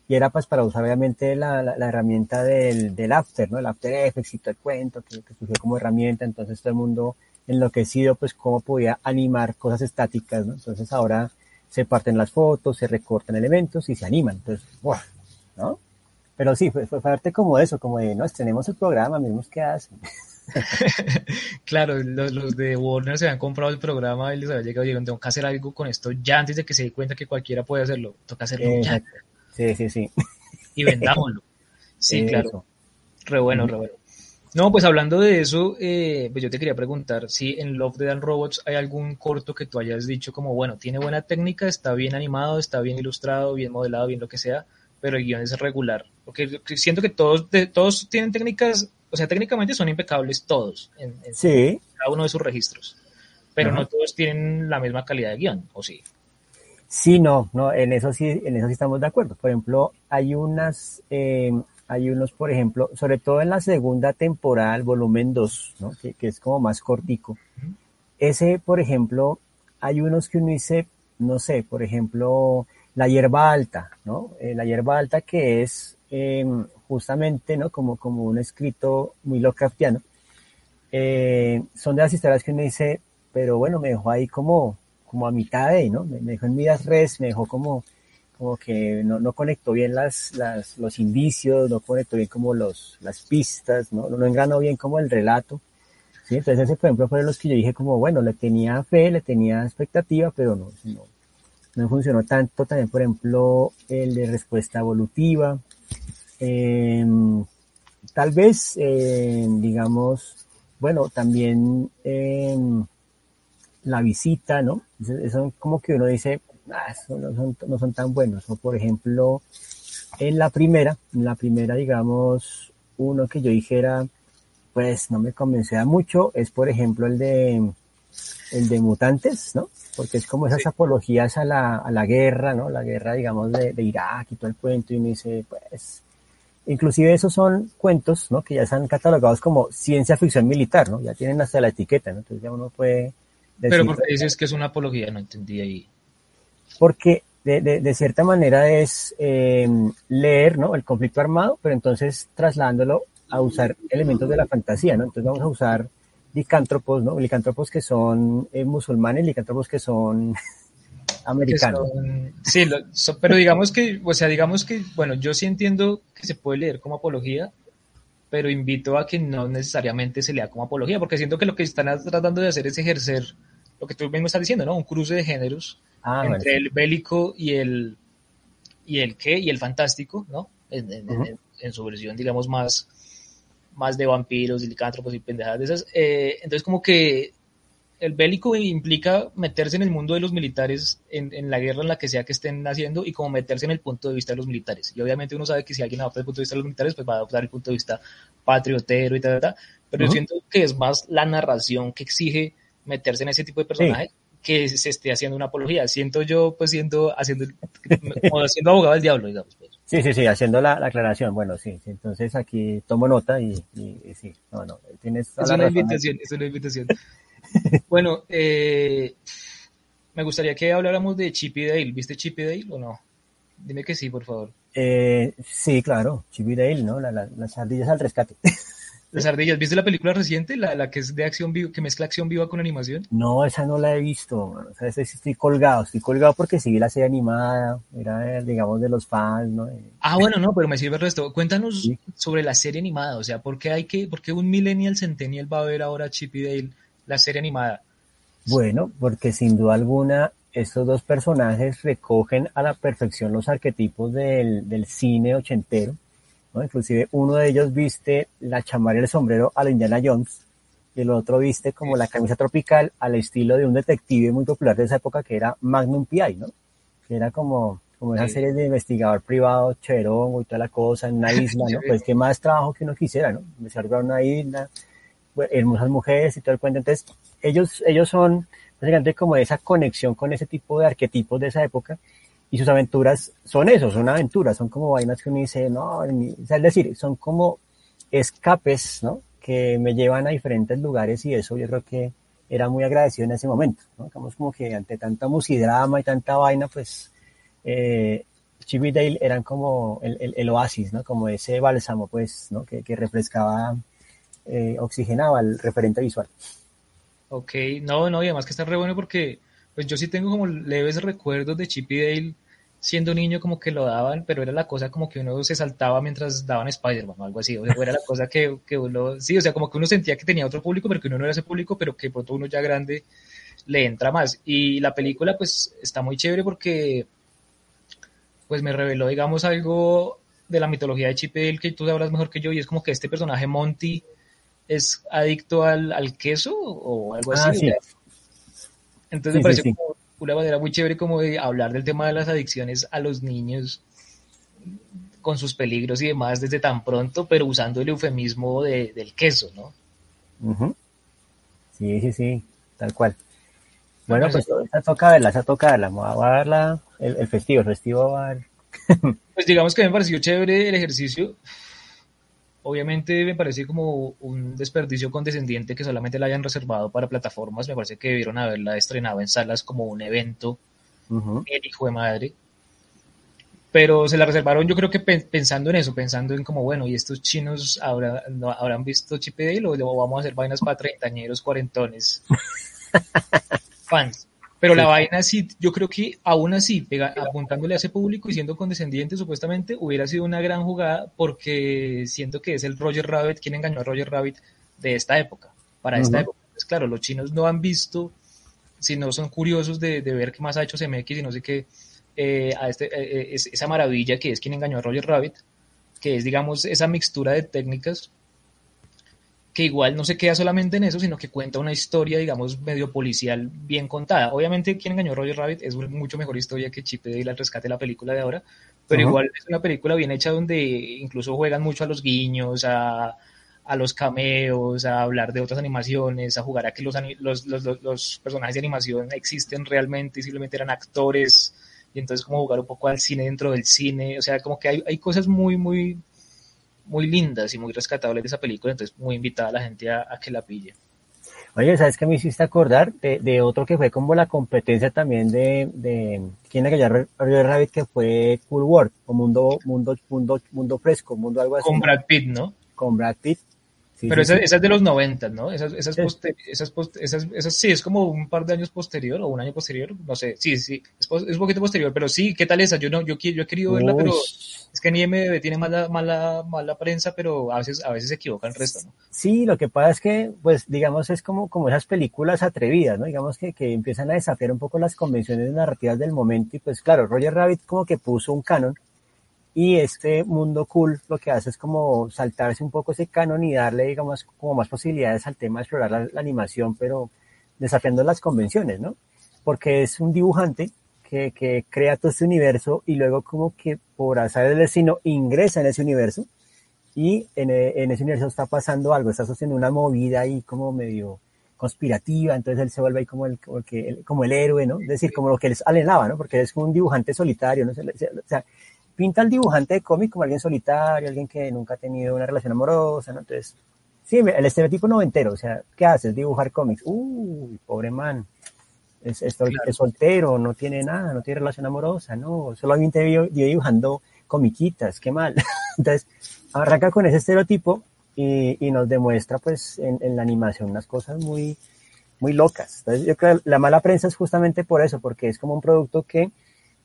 Y era pues para usar obviamente la, la, la herramienta del, del After, ¿no? El After Effects y todo el cuento que, que surgió como herramienta, entonces todo el mundo enloquecido pues cómo podía animar cosas estáticas, ¿no? Entonces ahora se parten las fotos, se recortan elementos y se animan. Entonces, ¡buah! ¿no? Pero sí, fue, fue parte como eso, como de, no, tenemos el programa, miremos qué hacen. [laughs] claro, los, los, de Warner se habían comprado el programa y les había llegado y dijeron, tengo que hacer algo con esto ya antes de que se dé cuenta que cualquiera puede hacerlo. Toca hacerlo Exacto. ya. Sí, sí, sí. Y vendámoslo. [laughs] Sí, eh, claro. Eso. Re bueno, re bueno. No, pues hablando de eso, eh, pues yo te quería preguntar si en Love, Dead and Robots hay algún corto que tú hayas dicho como, bueno, tiene buena técnica, está bien animado, está bien ilustrado, bien modelado, bien lo que sea, pero el guion es regular. Porque siento que todos, de, todos tienen técnicas, o sea, técnicamente son impecables todos en, en sí. cada uno de sus registros, pero Ajá. no todos tienen la misma calidad de guion, ¿o sí? Sí, no, no, en eso sí, en eso sí estamos de acuerdo. Por ejemplo, hay unas, eh, hay unos, por ejemplo, sobre todo en la segunda temporada, el volumen 2, ¿no? que, que, es como más cortico. Ese, por ejemplo, hay unos que uno dice, no sé, por ejemplo, la hierba alta, ¿no? Eh, la hierba alta que es eh, justamente, ¿no? Como, como un escrito muy Lovecraftiano. Eh, son de las historias que uno dice, pero bueno, me dejó ahí como, como a mitad de, ¿no? Me, dejó en vidas res, me dejó como, como que no, no conectó bien las, las, los indicios, no conectó bien como los, las pistas, ¿no? No engranó bien como el relato. ¿sí? Entonces ese, por ejemplo, fueron los que yo dije como, bueno, le tenía fe, le tenía expectativa, pero no, no, no funcionó tanto. También, por ejemplo, el de respuesta evolutiva. Eh, tal vez, eh, digamos, bueno, también eh, la visita, ¿no? Eso como que uno dice, ah, no, son, no son tan buenos. O por ejemplo, en la primera, en la primera, digamos, uno que yo dijera, pues no me convencía mucho, es por ejemplo el de, el de mutantes, ¿no? Porque es como esas sí. apologías a la, a la guerra, ¿no? La guerra, digamos, de, de Irak y todo el cuento, y me dice, pues, inclusive esos son cuentos, ¿no? Que ya están catalogados como ciencia ficción militar, ¿no? Ya tienen hasta la etiqueta, ¿no? Entonces ya uno puede... Pero porque dices que es una apología, no entendí ahí porque de, de, de cierta manera es eh, leer ¿no? el conflicto armado, pero entonces trasladándolo a usar elementos de la fantasía, ¿no? Entonces vamos a usar licántropos, ¿no? Licántropos que son eh, musulmanes, licántropos que son [laughs] americanos. Que son, sí, lo, so, pero digamos que, o sea, digamos que, bueno, yo sí entiendo que se puede leer como apología, pero invito a que no necesariamente se lea como apología, porque siento que lo que están tratando de hacer es ejercer lo que tú mismo estás diciendo, ¿no? Un cruce de géneros ah, entre el bélico y el y el qué y el fantástico, ¿no? En, en, uh -huh. en, en su versión, digamos, más, más de vampiros y licántropos y pendejadas de esas. Eh, entonces, como que el bélico implica meterse en el mundo de los militares, en, en, la guerra en la que sea que estén haciendo, y como meterse en el punto de vista de los militares. Y obviamente uno sabe que si alguien adopta el punto de vista de los militares, pues va a adoptar el punto de vista patriotero y tal, tal. Pero uh -huh. yo siento que es más la narración que exige meterse en ese tipo de personajes. Sí que se esté haciendo una apología. Siento yo, pues, siendo, haciendo, [laughs] como siendo abogado del diablo, digamos. Pues. Sí, sí, sí, haciendo la, la, aclaración. Bueno, sí, sí, entonces aquí tomo nota y, y, y sí, no, no, tienes Es una invitación, es una invitación. bueno, eh, me gustaría que habláramos de Chip y Dale. ¿Viste Chip y Dale o no? Dime que sí, por favor. Eh, sí, claro, Chip y Dale, ¿no? La, la, las ardillas al rescate. [laughs] Las ardillas, ¿viste la película reciente? La, la que es de acción viva, que mezcla acción viva con animación. No, esa no la he visto. O sea, estoy colgado, estoy colgado porque sí vi la serie animada, era, digamos, de los fans, ¿no? Ah, bueno, no, pero me sirve el resto. Cuéntanos sí. sobre la serie animada, o sea, ¿por qué hay que, por qué un millennial centennial va a ver ahora Chip y Dale, la serie animada? Bueno, porque sin duda alguna estos dos personajes recogen a la perfección los arquetipos del, del cine ochentero ¿no? Inclusive uno de ellos viste la chamarra y el sombrero a la Indiana Jones y el otro viste como la camisa tropical al estilo de un detective muy popular de esa época que era Magnum P.I., ¿no? Que era como, como esa sí. serie de investigador privado, cherongo y toda la cosa en una [laughs] isla, ¿no? Pues qué más trabajo que uno quisiera, ¿no? Investigar una isla, hermosas mujeres y todo el cuento. Entonces, ellos, ellos son básicamente como esa conexión con ese tipo de arquetipos de esa época y sus aventuras son eso, son aventuras, son como vainas que uno dice, no, o sea, es decir, son como escapes, ¿no? Que me llevan a diferentes lugares y eso yo creo que era muy agradecido en ese momento, ¿no? Digamos como que ante tanta musidrama y tanta vaina, pues eh, Chip y Dale eran como el, el, el, oasis, ¿no? Como ese bálsamo, pues, ¿no? Que, que refrescaba, eh, oxigenaba el referente visual. Ok, no, no, y además que está re bueno porque, pues yo sí tengo como leves recuerdos de Chip y Dale siendo niño como que lo daban, pero era la cosa como que uno se saltaba mientras daban Spider-Man o algo así, o sea, era la cosa que, que, uno, sí, o sea, como que uno sentía que tenía otro público, pero que uno no era ese público, pero que pronto uno ya grande le entra más. Y la película pues está muy chévere porque pues me reveló, digamos, algo de la mitología de Chip Dale que tú sabrás mejor que yo, y es como que este personaje Monty es adicto al, al queso o algo así. Ah, sí. Entonces Sí, me pareció sí. como una manera muy chévere como de hablar del tema de las adicciones a los niños con sus peligros y demás desde tan pronto, pero usando el eufemismo de, del queso, ¿no? Sí, sí, sí, tal cual. Bueno, pues esa toca verla, esa toca verla. Voy a verla el, el festivo, el festivo va a ver. [laughs] Pues digamos que me pareció chévere el ejercicio. Obviamente me parece como un desperdicio condescendiente que solamente la hayan reservado para plataformas. Me parece que debieron haberla estrenado en salas como un evento, el hijo de madre. Pero se la reservaron yo creo que pe- pensando en eso, pensando en como, bueno, ¿y estos chinos habrá- no- habrán visto Chip y Dale o o vamos a hacer vainas para treintañeros, cuarentones, [laughs] fans? Pero la vaina sí, yo creo que aún así, pega- apuntándole a ese público y siendo condescendiente supuestamente, hubiera sido una gran jugada porque siento que es el Roger Rabbit quien engañó a Roger Rabbit de esta época, para esta época. Pues claro, los chinos no han visto, si no son curiosos de, de ver qué más ha hecho CMX y no sé qué, eh, a este, eh, eh, es- esa maravilla que es quien engañó a Roger Rabbit, que es, digamos, esa mixtura de técnicas que igual no se queda solamente en eso, sino que cuenta una historia, digamos, medio policial bien contada. Obviamente, quien engañó a Roger Rabbit es una mucho mejor historia que Chip y al rescate de la película de ahora, pero igual es una película bien hecha donde incluso juegan mucho a los guiños, a, a los cameos, a hablar de otras animaciones, a jugar a que los, los, los, los personajes de animación existen realmente y simplemente eran actores, y entonces como jugar un poco al cine dentro del cine, o sea, como que hay, hay cosas muy, muy, muy lindas y muy rescatables de esa película, entonces muy invitada a la gente a, a que la pille. Oye, ¿sabes qué me hiciste acordar? De, de otro que fue como la competencia también de, de ¿quién era que Roger Rabbit? Que fue Cool World, o Mundo, Mundo, Mundo, Mundo Fresco, Mundo algo así. Con Brad Pitt, ¿no? Con Brad Pitt. Sí, Pero sí, esa, sí. esa es de los 90, ¿no? Esas, esas, poster- esas, post- esas, esas sí, es como un par de años posterior o un año posterior, no sé, sí, sí, es, es un poquito posterior, pero sí, ¿qué tal esa? Yo no, yo, qui- yo he querido verla, pero es que en IMDb tiene mala, mala, mala prensa, pero a veces, a veces se equivoca el resto, ¿no? Sí, lo que pasa es que, pues, digamos, es como, como esas películas atrevidas, ¿no? Digamos que, que empiezan a desafiar un poco las convenciones narrativas del momento y pues claro, Roger Rabbit como que puso un canon y este mundo cool lo que hace es como saltarse un poco ese canon y darle, digamos, como más posibilidades al tema de explorar la, la animación, pero desafiando las convenciones, ¿no? Porque es un dibujante que, que crea todo este universo y luego como que por azar del destino ingresa en ese universo y en, eh, en ese universo está pasando algo, está haciendo una movida ahí como medio conspirativa, entonces él se vuelve ahí como el, como el, como el héroe, ¿no? Es decir, como lo que les alenaba, ¿no? Porque él es como un dibujante solitario, ¿no? O sea, pinta al dibujante de cómic como alguien solitario, alguien que nunca ha tenido una relación amorosa, ¿no? Entonces, sí, el estereotipo noventero, o sea, ¿qué haces? Dibujar cómics. Uy, pobre man. Es, es, sol- Claro. es soltero, no tiene nada, no tiene relación amorosa, no, solamente vive, vive dibujando comiquitas, qué mal. [laughs] Entonces, arranca con ese estereotipo y, y nos demuestra, pues, en, en la animación unas cosas muy, muy locas. Entonces, yo creo que la mala prensa es justamente por eso, porque es como un producto que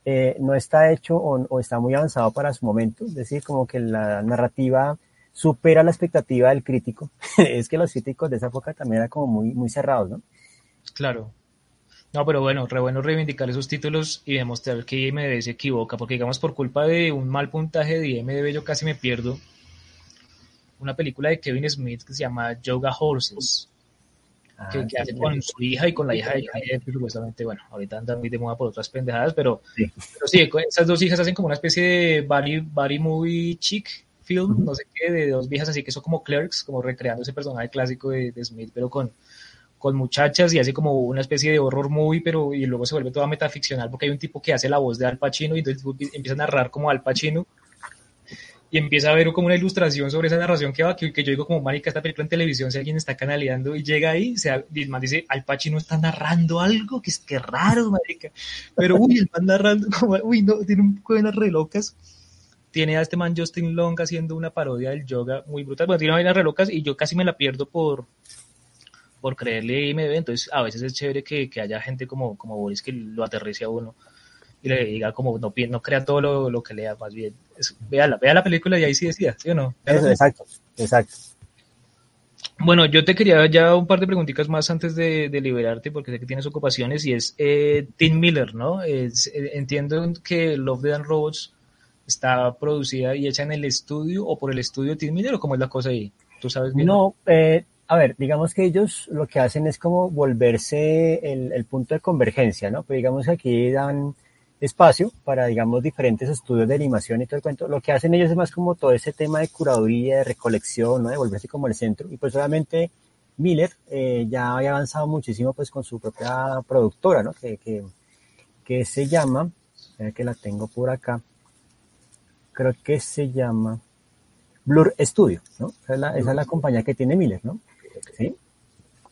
eh, no está hecho o, está muy avanzado para su momento, es decir, como que la narrativa supera la expectativa del crítico. [laughs] es que los críticos de esa época también eran como muy, muy cerrados, ¿no? Claro. No, pero bueno, re bueno reivindicar esos títulos y demostrar que IMDb se equivoca, porque digamos por culpa de un mal puntaje de IMDb yo casi me pierdo una película de Kevin Smith que se llama Yoga Horses, Ah, que, que hace con su hija y con la hija de Johnny supuestamente, bueno, ahorita anda muy de moda por otras pendejadas, pero Sí. pero sí, esas dos hijas hacen como una especie de body, body movie chic film, no sé qué, de dos viejas así que son como clerks, como recreando ese personaje clásico de, de Smith, pero con, con muchachas y hace como una especie de horror movie, pero y luego se vuelve toda metaficcional porque hay un tipo que hace la voz de Al Pacino y entonces empieza a narrar como Al Pacino y empieza a ver como una ilustración sobre esa narración que va, que, yo digo como, marica, esta película en televisión, si alguien está canaleando y llega ahí, se, dice, Al Pacino está narrando algo, que es que raro, marica, pero uy, el man narrando [laughs] como, uy, no, tiene un poco de re locas, tiene a este man Justin Long haciendo una parodia del yoga muy brutal, bueno, tiene vainas re locas y yo casi me la pierdo por por creerle IMDb, entonces a veces es chévere que, que haya gente como, como Boris que lo aterrice a uno y le diga como no, no crea todo lo, lo que lea, más bien, vea, la, vea la película y ahí sí decía, ¿sí o no? exacto, exacto. Bueno, yo te quería ya un par de preguntitas más antes de, de liberarte, porque sé que tienes ocupaciones, y es eh, Tim Miller, ¿no? Es, eh, entiendo que Love, Dead and Robots está producida y hecha en el estudio, o por el estudio de Tim Miller, o cómo es la cosa ahí. ¿Tú sabes bien? No, eh, a ver, digamos que ellos lo que hacen es como volverse el, el punto de convergencia, ¿no? Pues digamos que aquí dan espacio para, digamos, diferentes estudios de animación y todo el cuento. Lo que hacen ellos es más como todo ese tema de curaduría, de recolección, ¿no? De volverse como el centro. Y pues obviamente Miller eh, ya había avanzado muchísimo pues con su propia productora, ¿no? Que, que, que se llama, que la tengo por acá, creo que se llama Blur Studio, ¿no? Esa es la, esa es la compañía que tiene Miller, ¿no? ¿Sí?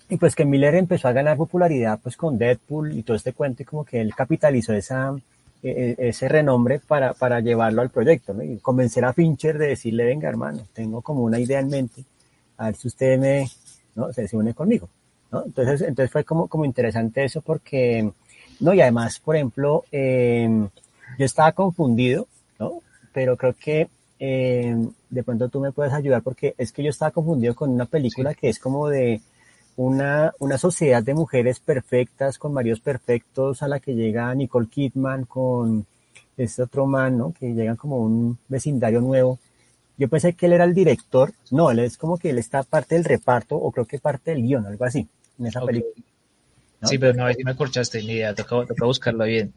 Y pues que Miller empezó a ganar popularidad pues con Deadpool y todo este cuento y como que él capitalizó esa, e, e, ese renombre para, para llevarlo al proyecto, ¿no? Y convencer a Fincher de decirle, venga hermano, tengo como una idea en mente, a ver si usted me, ¿no? Se, une conmigo, ¿no? Entonces, entonces fue como, como interesante eso porque, ¿no? Y además, por ejemplo, eh, yo estaba confundido, ¿no? Pero creo que eh, de pronto tú me puedes ayudar porque es que yo estaba confundido con una película que es como de una, una sociedad de mujeres perfectas, con maridos perfectos, a la que llega Nicole Kidman con este otro man, ¿no? Que llegan como un vecindario nuevo. Yo pensé que él era el director. No, él es como que él está parte del reparto, o creo que parte del guion, algo así, en esa película. Sí, pero no, ahí me corchaste, ni idea, toca, toca buscarlo bien.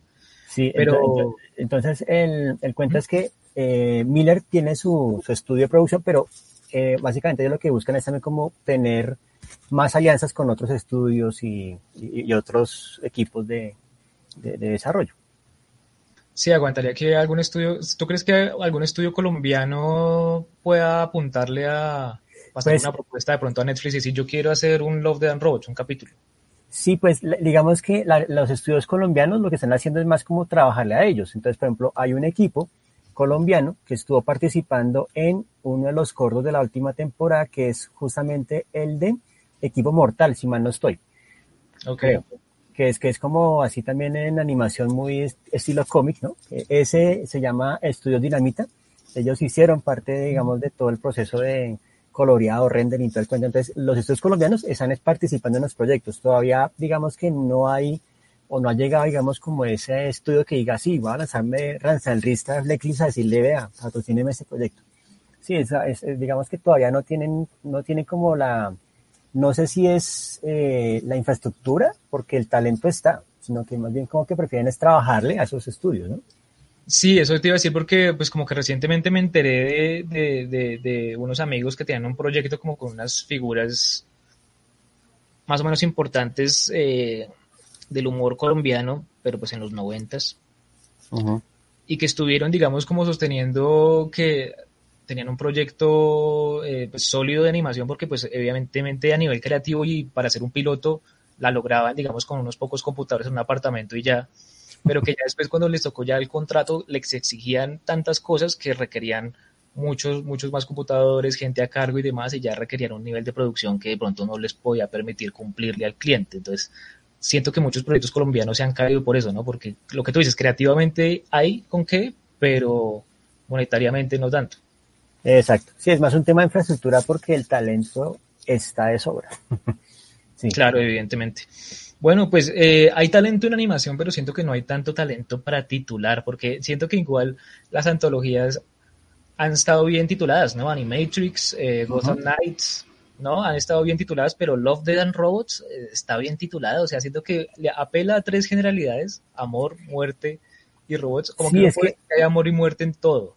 Sí, pero entonces, el, el cuento es que eh, Miller tiene su, su, estudio de producción, pero eh, básicamente ellos lo que buscan es también como tener más alianzas con otros estudios y, y, otros equipos de, de, de, desarrollo. Sí, aguantaría que algún estudio, ¿tú crees que algún estudio colombiano pueda apuntarle a pasar pues, una propuesta de pronto a Netflix y decir yo quiero hacer un Love, Dead and Robots, un capítulo? Sí, pues digamos que la, los estudios colombianos lo que están haciendo es más como trabajarle a ellos. Entonces, por ejemplo, hay un equipo colombiano que estuvo participando en uno de los cortos de la última temporada, que es justamente el de Equipo Mortal, si mal no estoy. Ok. Que es, que es como así también en animación muy estilo cómic, ¿no? Ese se llama Estudios Dinamita. Ellos hicieron parte, digamos, de todo el proceso de coloreado, render y todo el cuento. Entonces, los estudios colombianos están participando en los proyectos. Todavía, digamos que no hay o no ha llegado, digamos, como ese estudio que diga, sí, va a lanzarme Ranzal Rista Flecklis a decirle, vea, patrocíneme ese proyecto. Sí, es, es, digamos que todavía no tienen, no tienen como la, no sé si es eh, la infraestructura, porque el talento está, sino que más bien como que prefieren es trabajarle a esos estudios, ¿no? Sí, eso te iba a decir porque pues como que recientemente me enteré de, de, de, de unos amigos que tenían un proyecto como con unas figuras más o menos importantes eh, del humor colombiano, pero pues en los noventas. Uh Y que estuvieron, digamos, como sosteniendo que tenían un proyecto eh, pues, sólido de animación porque pues evidentemente a nivel creativo y para hacer un piloto la lograban, digamos, con unos pocos computadores en un apartamento y ya, pero que ya después cuando les tocó ya el contrato les exigían tantas cosas que requerían muchos, muchos más computadores, gente a cargo y demás, y ya requerían un nivel de producción que de pronto no les podía permitir cumplirle al cliente. Entonces, siento que muchos proyectos colombianos se han caído por eso, ¿no? Porque lo que tú dices, creativamente hay con qué, pero monetariamente no tanto. Exacto. Sí, es más un tema de infraestructura porque el talento está de sobra. [laughs] sí. Claro, evidentemente. Bueno, pues eh, hay talento en animación, pero siento que no hay tanto talento para titular, porque siento que igual las antologías han estado bien tituladas, ¿no? Animatrix, eh, Gotham uh -huh. Knights, ¿no? Han estado bien tituladas, pero Love, Dead and Robots eh, está bien titulada, o sea, siento que le apela a tres generalidades, amor, muerte y robots, como sí, que, es que hay amor y muerte en todo.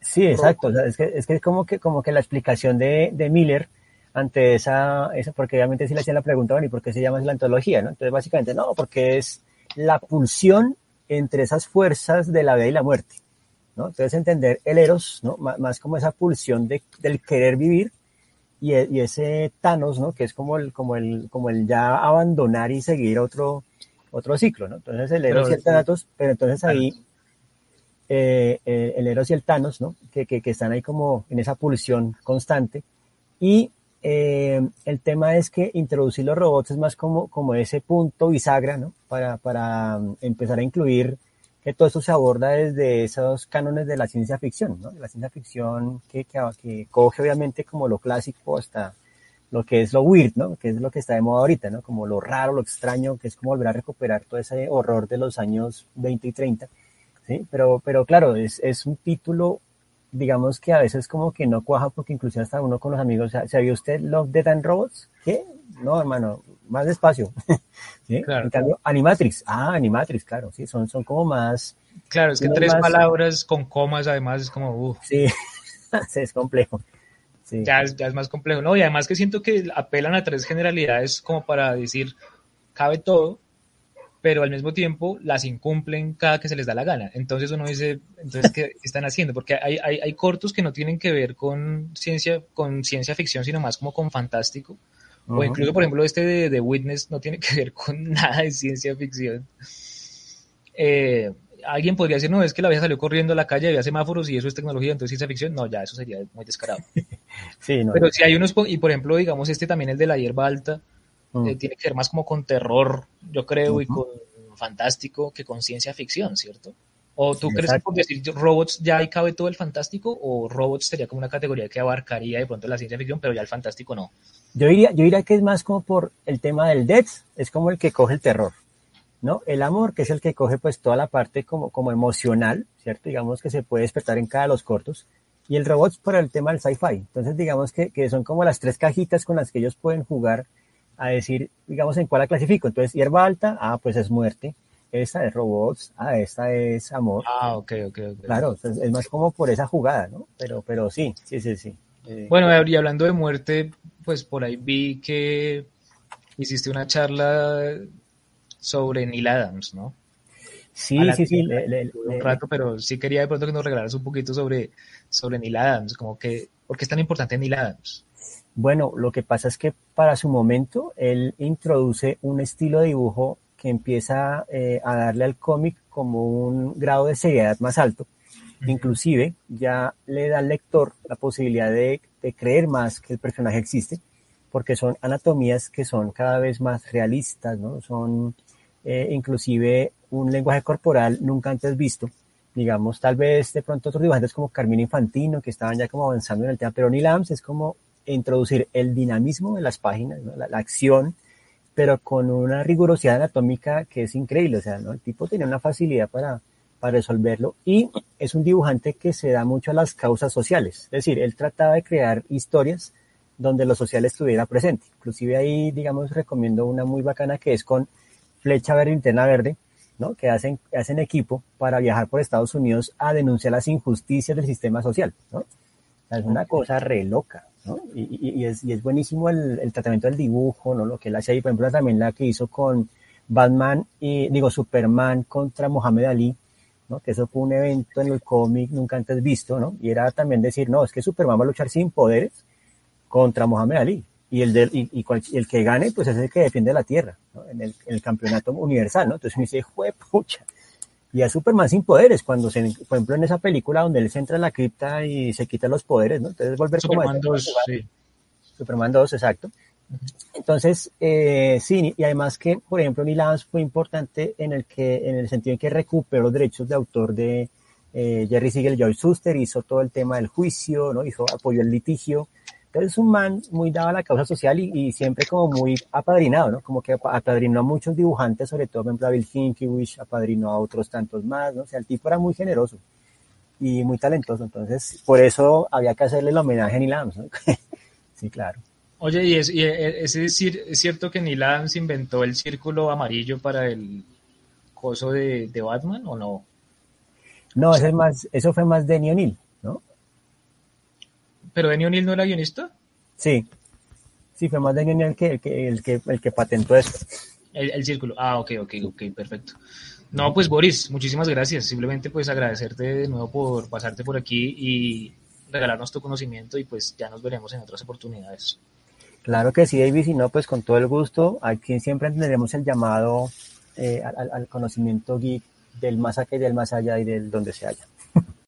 Sí, exacto. O sea, es, que, es que es como que como que la explicación de, de Miller ante esa, esa porque obviamente si le hacían la pregunta, bueno, ¿y por qué se llama la antología? ¿no? Entonces, básicamente, no, porque es la pulsión entre esas fuerzas de la vida y la muerte. ¿no? Entonces, entender el eros, ¿no? más, como esa pulsión de, del querer vivir y, e, y, ese Thanos, ¿no? que es como el, como, el, como el ya abandonar y seguir otro, otro ciclo. ¿no? Entonces, el eros y el Thanatos, pero entonces ahí eh, eh, el Eros y el Thanos, ¿no? Que, que, están ahí como en esa pulsión constante. Y eh, el tema es que introducir los robots es más como, como ese punto bisagra, ¿no? Para, para um, empezar a incluir que todo esto se aborda desde esos cánones de la ciencia ficción, ¿no? La ciencia ficción que, que, que coge obviamente como lo clásico hasta lo que es lo weird, ¿no? Que es lo que está de moda ahorita, ¿no? Como lo raro, lo extraño, que es como volver a recuperar todo ese horror de los años 20 y 30 ¿sí? Pero, pero claro, es, es un título, digamos que a veces como que no cuaja porque incluso hasta uno con los amigos, ¿se vio usted Love, Dead and Robots? ¿Qué? No, hermano, más despacio. [laughs] ¿Sí? Claro. En cambio, Animatrix, ah, Animatrix, claro, sí, son, son como más... Claro, es que tres más... palabras con comas además es como... Uh. [laughs] Sí, es complejo. Sí. Ya, es, ya es más complejo, ¿no? Y además que siento que apelan a tres generalidades como para decir, cabe todo, pero al mismo tiempo las incumplen cada que se les da la gana. Entonces uno dice, entonces, ¿qué [laughs] están haciendo? Porque hay, hay, hay cortos que no tienen que ver con ciencia, con ciencia ficción, sino más como con fantástico. Uh -huh. O incluso, por ejemplo, este de, de, Witness no tiene [laughs] que ver con nada de ciencia ficción. Eh, alguien podría decir, no, es que la vieja salió corriendo a la calle, había semáforos y eso es tecnología, entonces ciencia ficción. No, ya, eso sería muy descarado. [laughs] sí, no. Pero si hay unos, y por ejemplo, digamos, este también, el de la hierba alta, Mm. Eh, tiene que ver más como con terror, yo creo, uh -huh. y con fantástico que con ciencia ficción, ¿cierto? ¿O tú sí, crees que por decir robots ya ahí cabe todo el fantástico o robots sería como una categoría que abarcaría de pronto la ciencia ficción, pero ya el fantástico no? Yo diría, yo diría que es más como por el tema del death, es como el que coge el terror, ¿no? El amor, que es el que coge pues toda la parte como, como emocional, ¿cierto? Digamos que se puede despertar en cada de los cortos, y el robot por el tema del sci-fi. Entonces digamos que, que son como las tres cajitas con las que ellos pueden jugar a decir, digamos, en cuál la clasifico. Entonces, hierba alta, ah, pues es muerte. Esta es robots, ah, esta es amor. Ah, ok, ok, ok. Claro, es más como por esa jugada, ¿no? Pero, pero sí, sí, sí, sí. Eh, bueno, y hablando de muerte, pues por ahí vi que hiciste una charla sobre Neil Adams, ¿no? Sí, sí, sí. Le, le, un rato, pero sí quería de pronto que nos regalaras un poquito sobre, sobre Neil Adams, como que, ¿por qué es tan importante Neil Adams? Bueno, lo que pasa es que para su momento él introduce un estilo de dibujo que empieza eh, a darle al cómic como un grado de seriedad más alto. Inclusive ya le da al lector la posibilidad de, de, creer más que el personaje existe, porque son anatomías que son cada vez más realistas, ¿no? Son eh, inclusive un lenguaje corporal nunca antes visto. Digamos, tal vez de pronto otros dibujantes como Carmine Infantino, que estaban ya como avanzando en el tema, pero Neil Adams es como introducir el dinamismo de las páginas, ¿no? la, acción, pero con una rigurosidad anatómica que es increíble. O sea, ¿no? el tipo tenía una facilidad para, para resolverlo y es un dibujante que se da mucho a las causas sociales. Es decir, él trataba de crear historias donde lo social estuviera presente. Inclusive ahí, digamos, recomiendo una muy bacana que es con Flecha Verde Interna Verde, ¿no? que hacen, hacen equipo para viajar por Estados Unidos a denunciar las injusticias del sistema social. ¿no? Es una cosa re loca. ¿no? Y, y, y, es, y, es, buenísimo el, el, tratamiento del dibujo, ¿no? Lo que él hace ahí, por ejemplo, también la que hizo con Batman y, digo, Superman contra Mohamed Ali, ¿no? Que eso fue un evento en el cómic nunca antes visto, ¿no? Y era también decir, no, es que Superman va a luchar sin poderes contra Mohamed Ali. Y el, de, y, cual, el que gane, pues es el que defiende la Tierra, ¿no? En el, en el campeonato universal, ¿no? Entonces me dice, pucha y a Superman sin poderes, cuando se, por ejemplo, en esa película donde él se entra en la cripta y se quita los poderes, ¿no? Entonces volver Superman como 2, sí. Superman 2, exacto. Uh -huh. Entonces, eh, sí, y además que, por ejemplo, Neil Adams fue importante en el que, en el sentido en que recuperó los derechos de autor de eh, Jerry Siegel, Joy Suster, hizo todo el tema del juicio, ¿no? Hizo, apoyó el litigio. Entonces es un man muy dado a la causa social y, y, siempre como muy apadrinado, ¿no? Como que apadrinó a muchos dibujantes, sobre todo, por ejemplo, a Bill Hinkiewicz, apadrinó a otros tantos más, ¿no? O sea, el tipo era muy generoso y muy talentoso. Entonces, por eso había que hacerle el homenaje a Neil Adams, ¿no? [laughs] sí, claro. Oye, ¿y es, y es, decir, es cierto que Neil Adams inventó el círculo amarillo para el coso de, de Batman o no? No, eso, es más, eso fue más de Neil. ¿Pero Denny O'Neill no era guionista? Sí. Sí, fue más Daniel el que, el que, el que, el que patentó eso. El, el círculo. Ah, ok, ok, ok, perfecto. No, pues Boris, muchísimas gracias. Simplemente pues agradecerte de nuevo por pasarte por aquí y regalarnos tu conocimiento y pues ya nos veremos en otras oportunidades. Claro que sí, David, y no, pues con todo el gusto. Aquí siempre tendremos el llamado eh, al, al, conocimiento geek del más acá y del más allá y del donde se haya.